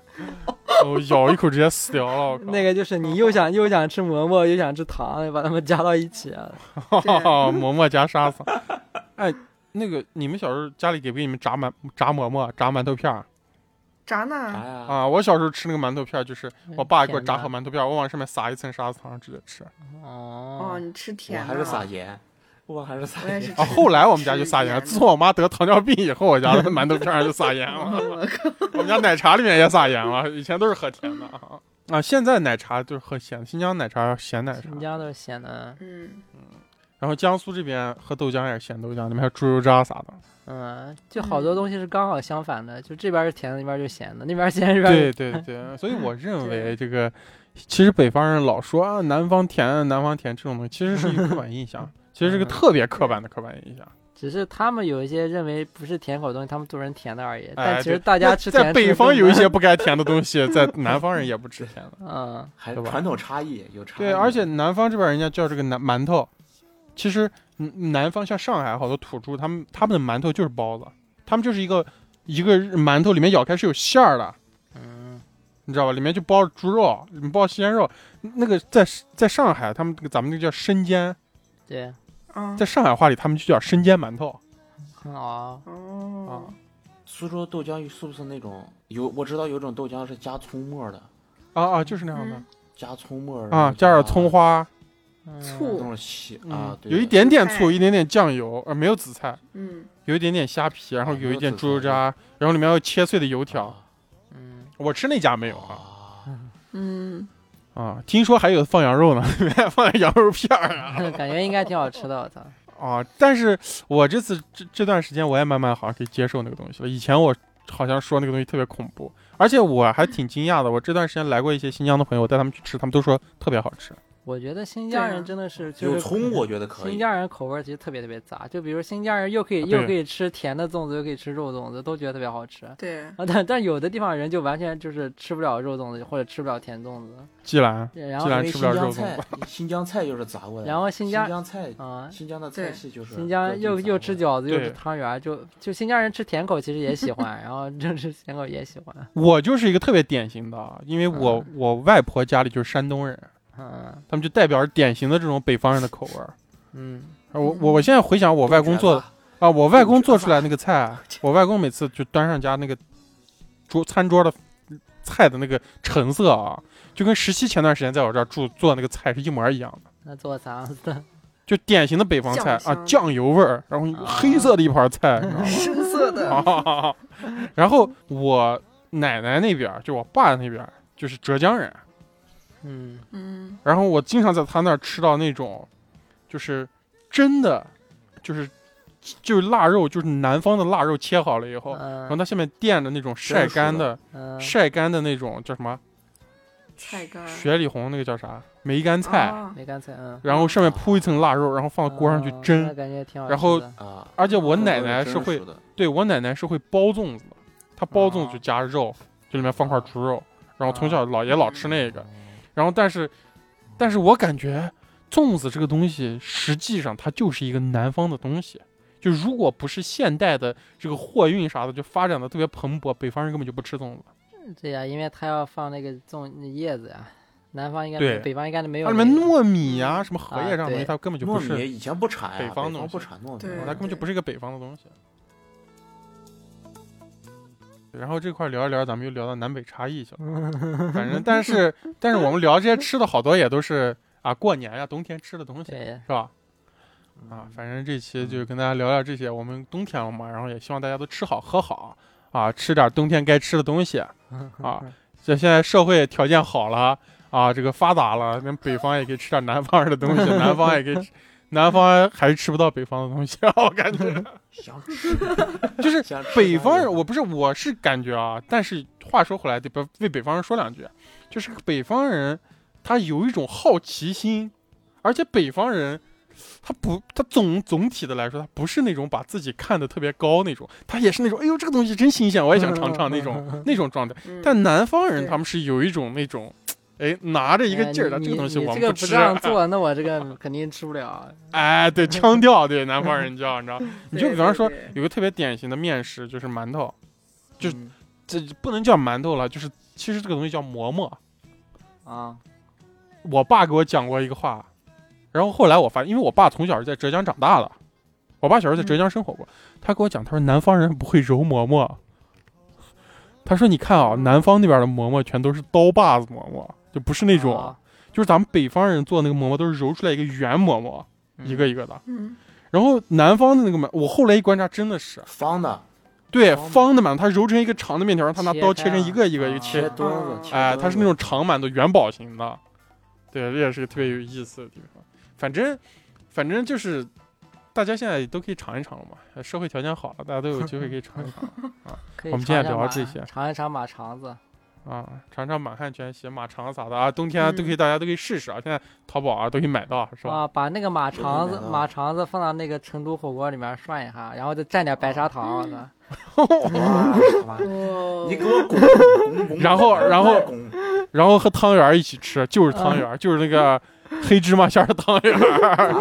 S1: 哦，咬一口直接死掉了，
S2: 那个就是你又想又想吃馍馍又想吃糖，把它们加到一起啊，
S1: 哈，馍馍加沙子。哎，那个你们小时候家里给不给你们炸馒炸馍馍、炸馒头片儿
S3: 炸呢？
S1: 啊？我小时候吃那个馒头片，就是我爸给我炸好馒头片，我往上面撒一层砂糖直接吃。
S3: 哦，
S2: 哦，
S3: 你吃甜的，
S4: 还是撒盐，我还是撒盐。
S1: 啊，后来我们家就撒盐。
S3: 了
S1: 自从我妈得糖尿病以后，我家的馒头片儿就撒盐了。<laughs>
S3: 我靠，
S1: 我们家奶茶里面也撒盐了，以前都是喝甜的啊。啊，现在奶茶就是喝咸的，新疆奶茶咸奶茶，
S2: 新疆都是咸的，
S3: 嗯，
S1: 然后江苏这边喝豆浆也是咸豆浆，里面还有猪油渣啥的。
S2: 嗯，就好多东西是刚好相反的，就这边是甜的，那边就咸的，那边咸，这边
S1: 对对对，所以我认 <laughs> 为这个，其实北方人老说啊南方甜，南方甜这种东西，其实是一个刻板印象，<laughs> 其实是个特别刻板的刻板印象。
S2: 只是他们有一些认为不是甜口的东西，他们做成甜的而已。
S1: 哎
S2: 但其实大家吃甜
S1: 在北方有一些不该甜的东西，在南方人也不吃甜的。<laughs>
S2: 嗯，
S4: 还传统差异有差异。
S1: 对，而且南方这边人家叫这个南馒头，其实嗯南方像上海好多土著，他们他们的馒头就是包子，他们就是一个一个馒头里面咬开是有馅儿的，
S2: 嗯，
S1: 你知道吧？里面就包着猪肉，里面包鲜肉。那个在在上海，他们这个咱们那个叫生煎，
S2: 对，
S3: 啊，
S1: 在上海话里他们就叫生煎馒头
S2: 哦，
S1: 啊
S3: 哦，。
S4: 苏州豆浆是不是那种有？我知道有种豆浆是加葱末的，
S1: 啊啊，就是那样的
S3: 嗯
S4: 加葱末
S1: 啊，加点葱，花，
S2: 嗯
S3: 醋
S4: 啊，对
S1: 有一点点醋，一点点酱油，呃，没有紫菜，
S3: 嗯，
S1: 有一点点虾皮，然后
S4: 啊
S1: 有一点猪油渣，然后里面有切碎的油条。
S4: 啊
S2: 嗯，
S1: 我吃那家没有啊
S4: 啊，
S3: 嗯，
S1: 啊，听说还有放羊肉呢，里面放羊肉片儿啊。<laughs>
S2: 感觉应该挺好吃的，我操。<laughs>
S1: 啊，但是我这次这这段时间我也慢慢好像可以接受那个东西了。以前我好像说那个东西特别恐怖，而且我还挺惊讶的。我这段时间来过一些新疆的朋友，我带他们去吃，他们都说特别好吃。
S2: 我觉得新疆人真的是就
S4: 葱我觉得可以。
S2: 新疆人口味其实特别特别杂，就比如新疆人又可以又可以吃甜的粽子，又可以吃肉粽子，都觉得特别好吃。
S3: 对，
S2: 啊，但但有的地方人就完全就是吃不了肉粽子，或者吃不了甜粽子。
S1: 季兰，
S2: 然后
S1: 既然吃不了肉粽
S4: 新疆菜，<laughs> 新疆菜就是杂味。
S2: 然后新疆新
S4: 疆菜，
S2: 啊、
S4: 新疆的菜系就是
S2: 新疆又又吃
S4: 饺，
S2: 子又
S1: 对
S2: 吃汤圆，就就新疆人吃甜口其实也喜欢，然后就吃甜口也喜欢。<laughs>
S1: 我就是一个特别典型的啊，因为我、我外婆家里就是山东人，
S2: 嗯
S1: 他们就代表着典型的这种北方人的口味儿。
S2: 嗯，
S1: 我我我现在回想我外公做的啊，我外公做出来那个菜啊，我外公每次就端上家那个桌餐桌的菜的那个成色啊，就跟十七前段时间在我这儿住做那个菜是一模一样的，
S2: 那做啥子？
S1: 就典型的北方菜啊，
S3: 酱
S1: 油味儿，然后黑色的一盘菜，
S3: 深色的，
S1: 啊，<laughs> 然后我奶奶那边儿，就我爸那边儿，就是浙江人，
S2: 嗯。
S3: 嗯，
S1: 然后我经常在他那儿吃到那种，就是真的，就是就是腊肉，就是南方的腊肉切好了以后，然后
S2: 嗯
S1: 它下面垫着那种晒干的、
S2: 嗯，
S1: 晒干的那种叫什么？
S3: 菜干，
S1: 雪里红那个叫啥？梅干菜，
S3: 啊
S2: 梅干菜，嗯，
S1: 然后上面铺一层腊肉，然后放到锅上去
S2: 哦
S1: 蒸。
S2: 感觉挺好的。
S1: 然后
S4: 啊，
S1: 而且我奶奶是会对我奶奶是会包粽子的，她包粽子就加肉，就里面放块猪肉，然后从小姥爷老吃那个，然后但是，但是我感觉粽子这个东西实际上它就是一个南方的东西，就如果不是现代的这个货运啥的就发展的特别蓬勃，北方人根本就不吃粽子，
S2: 对呀，因为他要放那个粽叶子呀，南方应该
S1: 对
S2: 北方应该没有
S1: 它里
S2: 那个。
S1: 面糯米呀、什么荷叶
S2: 啊
S1: 这样的东西，它根本就不是，
S4: 糯米以前不产呀，
S1: 北
S4: 北方
S1: 方东西
S4: 不产糯米，
S1: 它根本就不是一个北方的东西。然后这块聊一聊，咱们又聊到南北差异去了。<laughs> 反正，但是，但是我们聊这些吃的好多也都是啊，过年呀、冬天吃的东西，是吧？啊，反正这期就跟大家聊聊这些。我们冬天了嘛，然后也希望大家都吃好喝好啊，吃点冬天该吃的东西 <laughs> 啊。这现在社会条件好了啊，这个发达了，那北方也可以吃点南方人的东西，<laughs> 南方也可以吃，南方还是吃不到北方的东西啊，我感觉。
S4: 想吃。
S1: 就是北方人，我不是，我是感觉啊，但是话说回来，得不为北方人说两句，就是北方人他有一种好奇心，而且北方人他不，他总总体的来说，他不是那种把自己看得特别高那种，他也是那种，哎呦这个东西真新鲜，我也想尝尝那种那种状态。
S3: 嗯
S1: 但南方人他们是有一种那种，哎，拿着一个
S2: 哎
S1: 劲儿的，
S2: 你
S1: 这个东西我们吃
S2: 这个不这。样做，那我这个肯定吃不了。<laughs>
S1: 哎，对，腔调，对南方人叫，你知道？你 <laughs> 就比方说有个特别典型的面食，就是馒头。就
S2: 嗯
S1: 这不能叫馒头了，就是其实这个东西叫馍馍。
S2: 啊，
S1: 我爸给我讲过一个话，然后后来我发现，因为我爸从小是在浙江长大的，我爸小时候在浙江生活过，他给我讲，他说南方人不会揉馍馍。他说：“你看啊，南方那边的馍馍全都是刀把子馍馍，就不是那种，
S2: 啊。
S1: 就是咱们北方人做那个馍馍都是揉出来一个圆馍馍，一个一个的。
S3: 嗯，
S1: 然后南方的那个馒，我后来一观察，真的是
S4: 方的。
S1: 对
S4: 方
S1: 方的馒头，它揉成一个长的面条，让他拿刀切成一个一个一个
S2: 啊
S1: 切
S4: 切，墩子
S3: 哦，
S4: 切
S1: 哎，它是那种长馒头，元宝型的，对，这也是个特别有意思的地方。反正，反正就是大家现在都可以尝一尝了嘛，社会条件好了，大家都有机会可以尝一尝 <laughs> 我们今天聊这些
S2: 尝一尝马肠子。
S1: 啊，尝尝满汉全席、马肠啥的啊，冬天都可以，
S3: 嗯
S1: 大家都可以试试啊，现在淘宝啊都可以买到，是吧？
S2: 啊，把那个马肠子马肠子放到那个成都火锅里面涮一下，然后再蘸点白砂糖，<laughs>
S4: 你给我拱拱拱，
S1: 然后然后然后和汤圆一起吃，就是汤圆儿，就是那个黑芝麻馅的汤圆，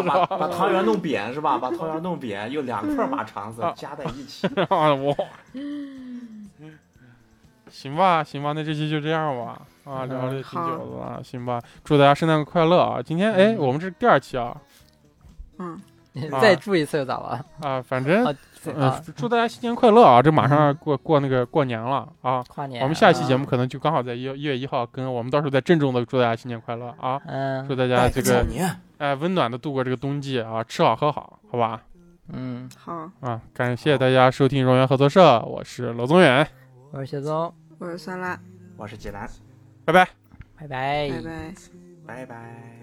S4: 把汤圆弄扁是吧？把汤圆弄扁，用两块马肠子
S1: 啊。
S4: 夹在一起。<laughs>
S1: 啊，哇！行吧，行吧，那这期就这样吧。啊，聊了挺久的了，行吧。祝大家圣诞快乐啊！今天哎，我们这是第二期啊
S3: 嗯，
S1: 啊
S2: 再祝一次又咋了？<laughs>
S1: 啊，反正祝大家新年快乐啊！这马上过过那个过年了啊。
S2: 跨年。
S1: 我们下一期
S2: 啊
S1: 节目可能就刚好在一一月一号跟我们到时候再郑重的祝大家新年快乐啊！
S2: 嗯
S1: 祝大家这个哎温暖的度过这个冬季啊，吃好喝好，好吧？
S2: 嗯，
S3: 好，
S1: 啊，感谢大家收听荣源合作社，我是罗宗远，
S2: 我是谢宗，
S3: 我是酸辣，
S4: 我是济南，
S1: 拜拜。
S2: 拜拜。
S3: 拜拜。
S4: 拜拜。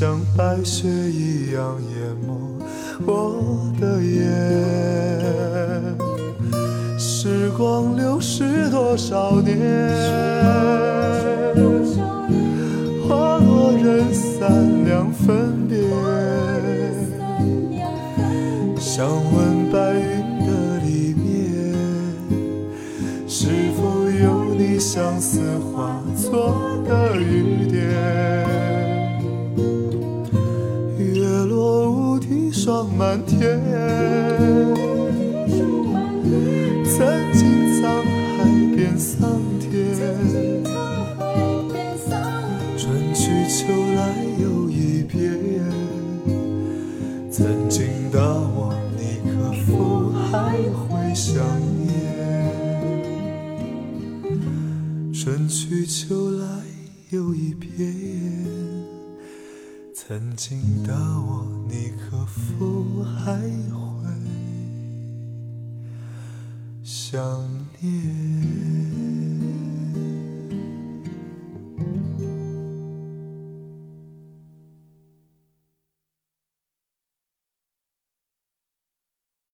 S5: 像白雪一样淹没我的眼。时光流逝多少年？